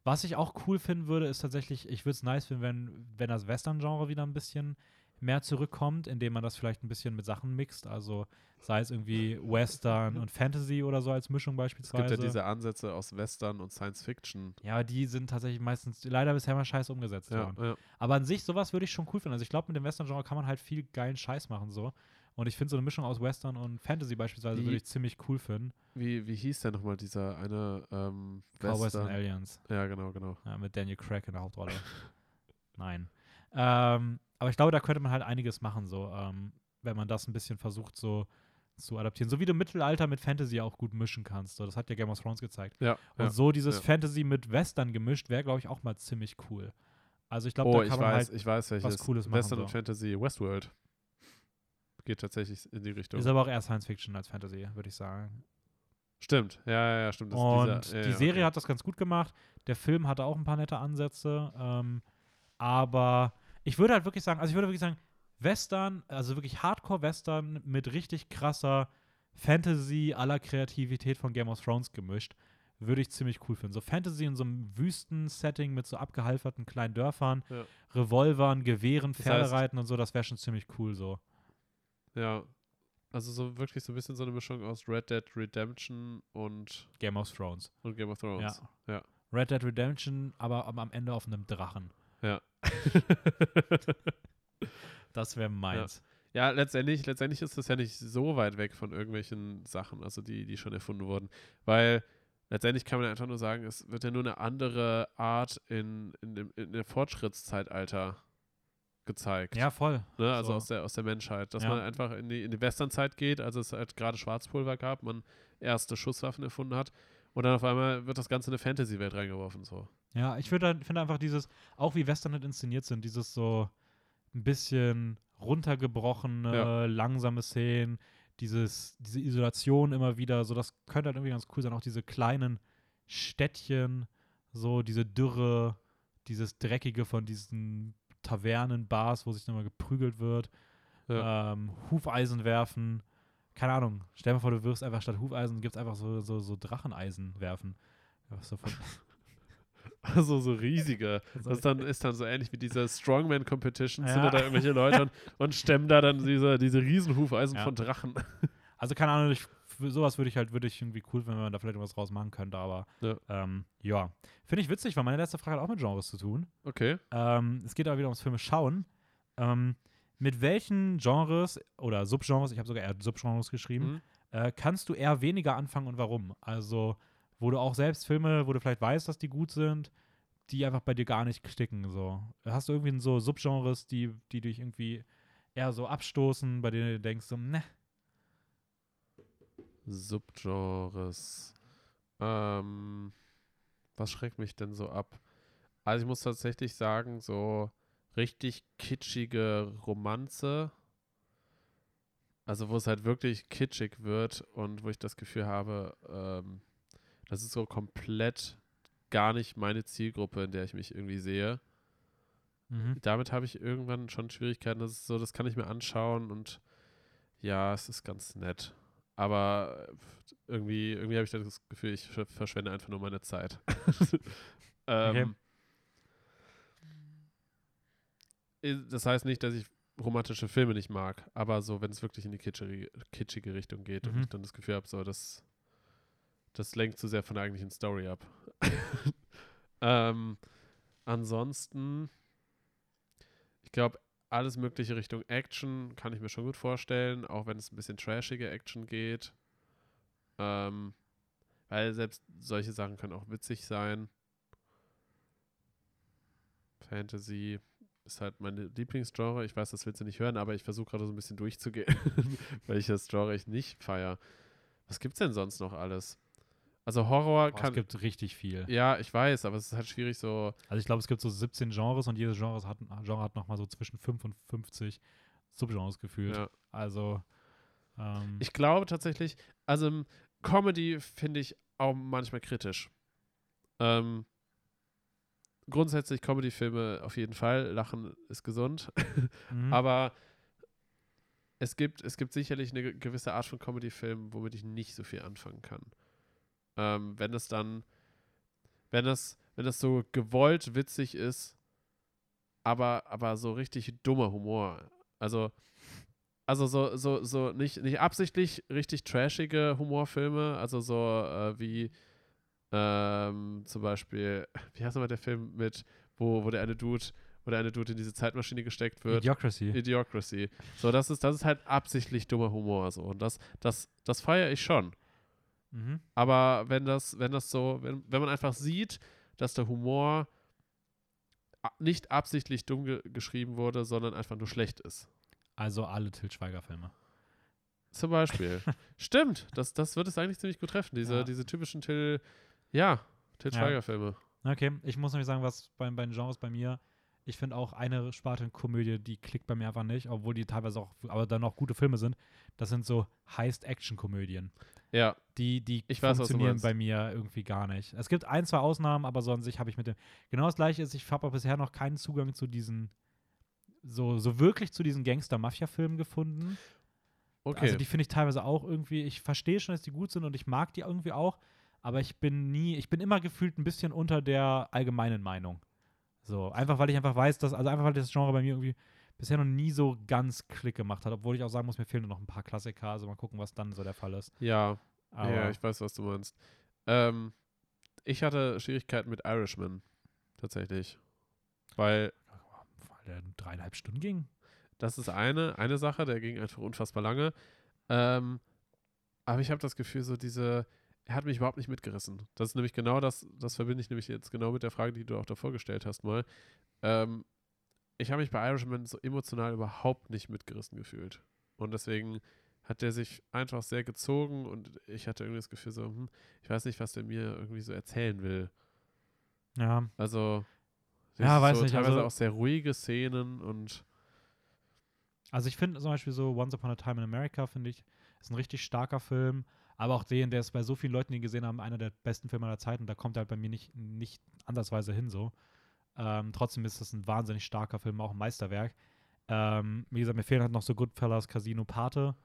was ich auch cool finden würde, ist tatsächlich, ich würde es nice finden, wenn, wenn das Western-Genre wieder ein bisschen mehr zurückkommt, indem man das vielleicht ein bisschen mit Sachen mixt. Also sei es irgendwie Western und Fantasy oder so als Mischung Es beispielsweise. gibt ja diese Ansätze aus Western und Science Fiction. Ja, die sind tatsächlich meistens leider bisher mal scheiße umgesetzt Ja, worden. ja. Aber an sich, sowas würde ich schon cool finden. Also ich glaube, mit dem Western-Genre kann man halt viel geilen Scheiß machen so. Und ich finde so eine Mischung aus Western und Fantasy beispielsweise Die- würde ich ziemlich cool finden. Wie, wie hieß der nochmal, dieser eine ähm, Cowboys Western? and Aliens. Ja, genau, genau. Ja, mit Daniel Craig in der Hauptrolle. (laughs) Nein. Ähm, aber ich glaube, da könnte man halt einiges machen, so, ähm, wenn man das ein bisschen versucht, so zu adaptieren. So wie du Mittelalter mit Fantasy auch gut mischen kannst. So, das hat ja Game of Thrones gezeigt. Ja, Und ja. so dieses ja. Fantasy mit Western gemischt wäre, glaube ich, auch mal ziemlich cool. Also ich glaube, Oh, da kann man weiß, halt. ich weiß welches. Cooles machen, Western so. und Fantasy Westworld. Geht tatsächlich in die Richtung. Ist aber auch eher Science Fiction als Fantasy, würde ich sagen. Stimmt, ja, ja, ja, stimmt. Und dieser, die Serie okay. hat das ganz gut gemacht. Der Film hatte auch ein paar nette Ansätze. Ähm, aber ich würde halt wirklich sagen, also ich würde wirklich sagen, Western, also wirklich Hardcore-Western mit richtig krasser Fantasy aller Kreativität von Game of Thrones gemischt, würde ich ziemlich cool finden. So Fantasy in so einem Wüsten-Setting mit so abgehalferten kleinen Dörfern, Ja. Revolvern, Gewehren, Das heißt- Pferdereiten und so, das wäre schon ziemlich cool so. Ja. Also so wirklich so ein bisschen so eine Mischung aus Red Dead Redemption und, Game of Thrones. und Game of Thrones. Ja. Red Dead Redemption, aber am Ende auf einem Drachen. (laughs) Ja. Das wäre meins. Ja, letztendlich, letztendlich ist das ja nicht so weit weg von irgendwelchen Sachen, also die, die schon erfunden wurden. Weil letztendlich kann man einfach nur sagen, es wird ja nur eine andere Art in, in, dem, in der Fortschrittszeitalter gezeigt. Ja, voll. Ne? Also So. aus, der, aus der Menschheit. Dass Ja. man einfach in die, in die Westernzeit geht, als es halt gerade Schwarzpulver gab, man erste Schusswaffen erfunden hat. Und dann auf einmal wird das Ganze in eine Fantasy-Welt reingeworfen. So. Ja, ich würde finde einfach dieses, auch wie Western halt inszeniert sind, dieses so ein bisschen runtergebrochene, Ja. langsame Szenen, dieses, diese Isolation immer wieder, so das könnte halt irgendwie ganz cool sein. Auch diese kleinen Städtchen, so diese Dürre, dieses Dreckige von diesen Tavernen, Bars, wo sich dann mal geprügelt wird, Ja. ähm, Hufeisen werfen. Keine Ahnung, stell dir mal vor, du wirfst einfach statt Hufeisen, gibt es einfach so, so, so Dracheneisen werfen. So von, (laughs) (laughs) Also so riesige. Das ist dann, ist dann so ähnlich wie diese Strongman-Competition. Ja. Sind da irgendwelche Leute und, und stemmen da dann diese, diese Riesenhufeisen Ja. von Drachen. (laughs) Also keine Ahnung, ich, für sowas würde ich halt würde ich irgendwie cool, wenn man da vielleicht was draus machen könnte, aber Ja. ähm, ja. Finde ich witzig, weil meine letzte Frage hat auch mit Genres zu tun. Okay. Ähm, es geht aber wieder ums Filme schauen. Ähm, mit welchen Genres oder Subgenres, ich habe sogar eher Subgenres geschrieben, Mhm. äh, kannst du eher weniger anfangen und warum? Also, wo du auch selbst Filme, wo du vielleicht weißt, dass die gut sind, die einfach bei dir gar nicht klicken. So. Hast du irgendwie so Subgenres, die, die dich irgendwie eher so abstoßen, bei denen du denkst, so, ne, Subgenres. Ähm, was schreckt mich denn so ab? Also ich muss tatsächlich sagen, so richtig kitschige Romanze, also wo es halt wirklich kitschig wird und wo ich das Gefühl habe, ähm, das ist so komplett gar nicht meine Zielgruppe, in der ich mich irgendwie sehe. Mhm. Damit habe ich irgendwann schon Schwierigkeiten. Das ist so, das kann ich mir anschauen und ja, es ist ganz nett. Aber irgendwie, irgendwie habe ich das Gefühl, ich ver- verschwende einfach nur meine Zeit. (laughs) ähm, i- Das heißt nicht, dass ich romantische Filme nicht mag, aber so, wenn es wirklich in die kitschige, kitschige Richtung geht und Mhm. ich dann das Gefühl habe, so, das, das lenkt zu sehr von der eigentlichen Story ab. (laughs) ähm, ansonsten, ich glaube, alles mögliche Richtung Action kann ich mir schon gut vorstellen, auch wenn es ein bisschen trashige Action geht. Ähm, weil selbst solche Sachen können auch witzig sein. Fantasy ist halt meine Lieblingsgenre. Ich weiß, das willst du nicht hören, aber ich versuche gerade so ein bisschen durchzugehen, (laughs) welches Genre ich nicht feiere. Was gibt's denn sonst noch alles? Also Horror es kann. gibt richtig viel. Ja, ich weiß, aber es ist halt schwierig so. Also ich glaube, es gibt so 17 Genres und jedes Genre hat, Genre hat nochmal so zwischen 5 und 50 Subgenres gefühlt. Ja. Also ähm, Ich glaube tatsächlich, also Comedy finde ich auch manchmal kritisch. Ähm, grundsätzlich Comedy-Filme auf jeden Fall. Lachen ist gesund. mhm. (laughs) Aber es gibt, es gibt sicherlich eine ge- gewisse Art von Comedy-Filmen, womit ich nicht so viel anfangen kann. Ähm, wenn es dann, wenn das, wenn das so gewollt witzig ist, aber, aber so richtig dummer Humor. Also, also so, so, so nicht, nicht absichtlich richtig trashige Humorfilme, also so äh, wie ähm, zum Beispiel, (laughs) wie heißt nochmal der Film mit, wo, wo der eine Dude, wo der eine Dude in diese Zeitmaschine gesteckt wird? Idiocracy. Idiocracy. So, das ist, das ist halt absichtlich dummer Humor. So. Und das, das, das feiere ich schon. Mhm. Aber wenn das, wenn das so, wenn, wenn man einfach sieht, dass der Humor nicht absichtlich dumm ge geschrieben wurde, sondern einfach nur schlecht ist. Also alle Til Schweiger-Filme. Zum Beispiel. (laughs) Stimmt, das, das wird es eigentlich ziemlich gut treffen. Diese, Ja. diese typischen Till, ja, Till Ja. Schweiger-Filme. Okay, ich muss nämlich sagen, was bei, bei den Genres bei mir, ich finde auch eine Sparte Komödie, die klickt bei mir einfach nicht, obwohl die teilweise auch, aber dann auch gute Filme sind. Das sind so Heist-Action-Komödien. Ja, Die, die Ich weiß, funktionieren meinst. bei mir irgendwie gar nicht. Es gibt ein, zwei Ausnahmen, aber so an sich habe ich mit dem. Genau das gleiche ist, ich habe bisher noch keinen Zugang zu diesen, so, so wirklich zu diesen Gangster-Mafia-Filmen gefunden. okay. Also die finde ich teilweise auch irgendwie, ich verstehe schon, dass die gut sind und ich mag die irgendwie auch, aber ich bin nie, ich bin immer gefühlt ein bisschen unter der allgemeinen Meinung. So, einfach weil ich einfach weiß, dass, also einfach weil das Genre bei mir irgendwie bisher noch nie so ganz Klick gemacht hat, obwohl ich auch sagen muss, mir fehlen nur noch ein paar Klassiker, also mal gucken, was dann so der Fall ist. ja, Aber ja, ich weiß, was du meinst. Ähm, ich hatte Schwierigkeiten mit Irishman. Tatsächlich. Weil weil der dreieinhalb Stunden ging. Das ist eine, eine Sache, der ging einfach unfassbar lange. Ähm, aber ich habe das Gefühl, so diese, er hat mich überhaupt nicht mitgerissen. Das ist nämlich genau das, das verbinde ich nämlich jetzt genau mit der Frage, die du auch davor gestellt hast mal. Ähm, ich habe mich bei Irishman so emotional überhaupt nicht mitgerissen gefühlt. Und deswegen hat der sich einfach sehr gezogen und ich hatte irgendwie das Gefühl so, hm, ich weiß nicht, was der mir irgendwie so erzählen will. Ja, Also, Ja, weiß so nicht, teilweise also- auch sehr ruhige Szenen und also ich finde zum Beispiel so Once Upon a Time in America, finde ich, ist ein richtig starker Film. Aber auch den, der ist bei so vielen Leuten, die ihn gesehen haben, einer der besten Filme aller Zeiten. Da kommt er halt bei mir nicht, nicht ansatzweise hin so. Ähm, trotzdem ist das ein wahnsinnig starker Film, auch ein Meisterwerk. Ähm, wie gesagt, mir fehlen halt noch so Goodfellas, Casino, Pate.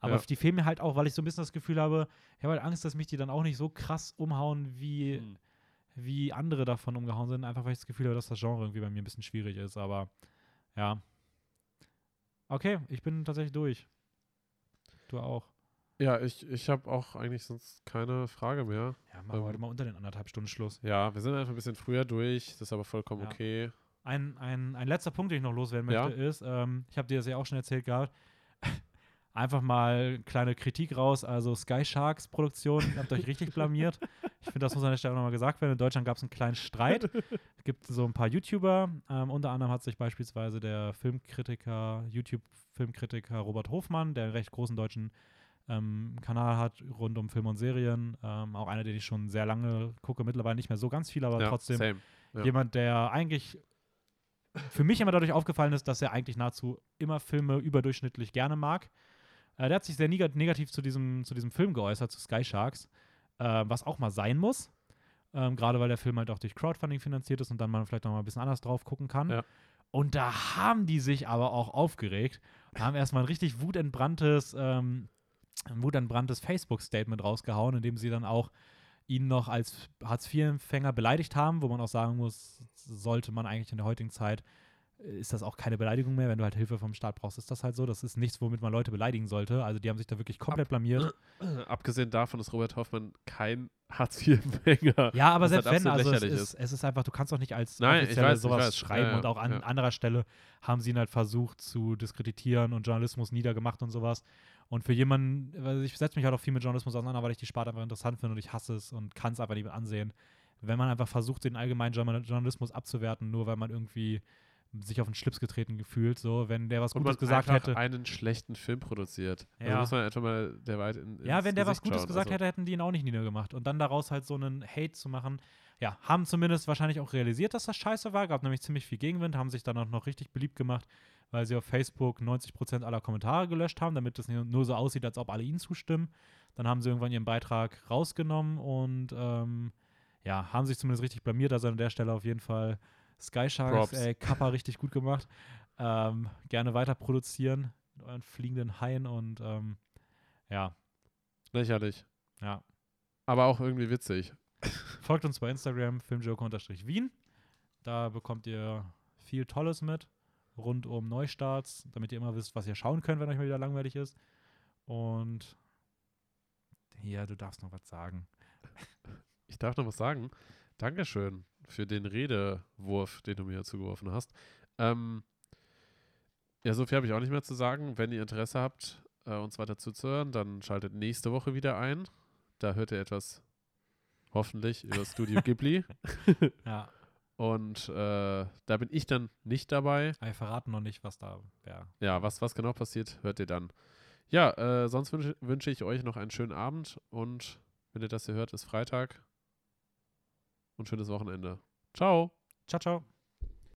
Aber Ja. die fehlen mir halt auch, weil ich so ein bisschen das Gefühl habe, ich habe halt Angst, dass mich die dann auch nicht so krass umhauen, wie, Hm. wie andere davon umgehauen sind. Einfach weil ich das Gefühl habe, dass das Genre irgendwie bei mir ein bisschen schwierig ist. Aber ja. Okay, ich bin tatsächlich durch. Du auch. Ja, ich, ich habe auch eigentlich sonst keine Frage mehr. Ja, machen wir Ähm, heute mal unter den anderthalb Stunden Schluss. Ja, wir sind einfach ein bisschen früher durch. Das ist aber vollkommen Ja. okay. Ein, ein, ein letzter Punkt, den ich noch loswerden möchte, Ja. ist, ähm, ich habe dir das ja auch schon erzählt gehabt, (laughs) einfach mal kleine Kritik raus. Also Sky Sharks Produktion, ihr habt euch richtig blamiert. (laughs) Ich finde, das muss an der Stelle nochmal gesagt werden. In Deutschland gab es einen kleinen Streit. Es gibt so ein paar YouTuber. Ähm, unter anderem hat sich beispielsweise der Filmkritiker, YouTube-Filmkritiker Robert Hofmann, der einen recht großen deutschen ähm, Kanal hat rund um Film und Serien. Ähm, auch einer, den ich schon sehr lange gucke, mittlerweile nicht mehr so ganz viel, aber ja, trotzdem. Ja. jemand, der eigentlich für mich immer dadurch aufgefallen ist, dass er eigentlich nahezu immer Filme überdurchschnittlich gerne mag. Äh, der hat sich sehr neg negativ zu diesem, zu diesem Film geäußert, zu Sky Sharks, äh, was auch mal sein muss. Ähm, Gerade weil der Film halt auch durch Crowdfunding finanziert ist und dann man vielleicht noch mal ein bisschen anders drauf gucken kann. Ja. Und da haben die sich aber auch aufgeregt haben erstmal ein richtig wutentbranntes, ähm, ein wutentbranntes Facebook-Statement rausgehauen, in dem sie dann auch ihn noch als Hartz-IV-Empfänger beleidigt haben, wo man auch sagen muss, sollte man eigentlich in der heutigen Zeit ist das auch keine Beleidigung mehr. Wenn du halt Hilfe vom Staat brauchst, ist das halt so. Das ist nichts, womit man Leute beleidigen sollte. Also die haben sich da wirklich komplett Ab- blamiert. (clears throat) Abgesehen davon ist Robert Hoffmann kein Hartz-IV-Empfänger. Ja, aber selbst halt wenn, also es lächerlich ist, es ist einfach, du kannst doch nicht als Nein, ich weiß, ich sowas weiß. schreiben Ja, ja, und auch an ja. anderer Stelle haben sie ihn halt versucht zu diskreditieren und Journalismus niedergemacht und sowas. Und für jemanden, weil ich setze mich halt auch viel mit Journalismus auseinander, weil ich die Sparte einfach interessant finde und ich hasse es und kann es einfach nicht mehr ansehen. Wenn man einfach versucht, den allgemeinen Journal- Journalismus abzuwerten, nur weil man irgendwie sich auf den Schlips getreten gefühlt, so, wenn der was Und man Gutes gesagt einfach hätte. einen schlechten Film produziert. Also Ja. muss man einfach mal der weit in, Ja, wenn der was Gesicht Gutes schauen. gesagt also, hätte, hätten die ihn auch nicht niedergemacht. Und dann daraus halt so einen Hate zu machen, ja, haben zumindest wahrscheinlich auch realisiert, dass das scheiße war, gab nämlich ziemlich viel Gegenwind, haben sich dann auch noch richtig beliebt gemacht, weil sie auf Facebook 90% aller Kommentare gelöscht haben, damit es nur so aussieht, als ob alle ihnen zustimmen. Dann haben sie irgendwann ihren Beitrag rausgenommen und ähm, ja, haben sich zumindest richtig blamiert. Also an der Stelle auf jeden Fall Sky Sharks, äh, Kappa (laughs) richtig gut gemacht. Ähm, gerne weiter produzieren mit euren fliegenden Haien und ähm, ja, Lächerlich. ja. Aber auch irgendwie witzig. (laughs) Folgt uns bei Instagram, filmjoke-wien. Da bekommt ihr viel Tolles mit rund um Neustarts, damit ihr immer wisst, was ihr schauen könnt, wenn euch mal wieder langweilig ist. Und hier, du darfst noch was sagen. Ich darf noch was sagen. Dankeschön für den Redewurf, den du mir zugeworfen hast. Ähm, ja, so viel habe ich auch nicht mehr zu sagen. Wenn ihr Interesse habt, äh, uns weiter zuzuhören, dann schaltet nächste Woche wieder ein. Da hört ihr etwas, hoffentlich, über Studio (laughs) Ghibli. Ja, Und äh, da bin ich dann nicht dabei. wir verraten noch nicht, was da wäre. Ja, was, was genau passiert, hört ihr dann. Ja, äh, sonst wünsche wünsche ich euch noch einen schönen Abend und wenn ihr das hier hört, ist Freitag und schönes Wochenende. Ciao. Ciao, ciao.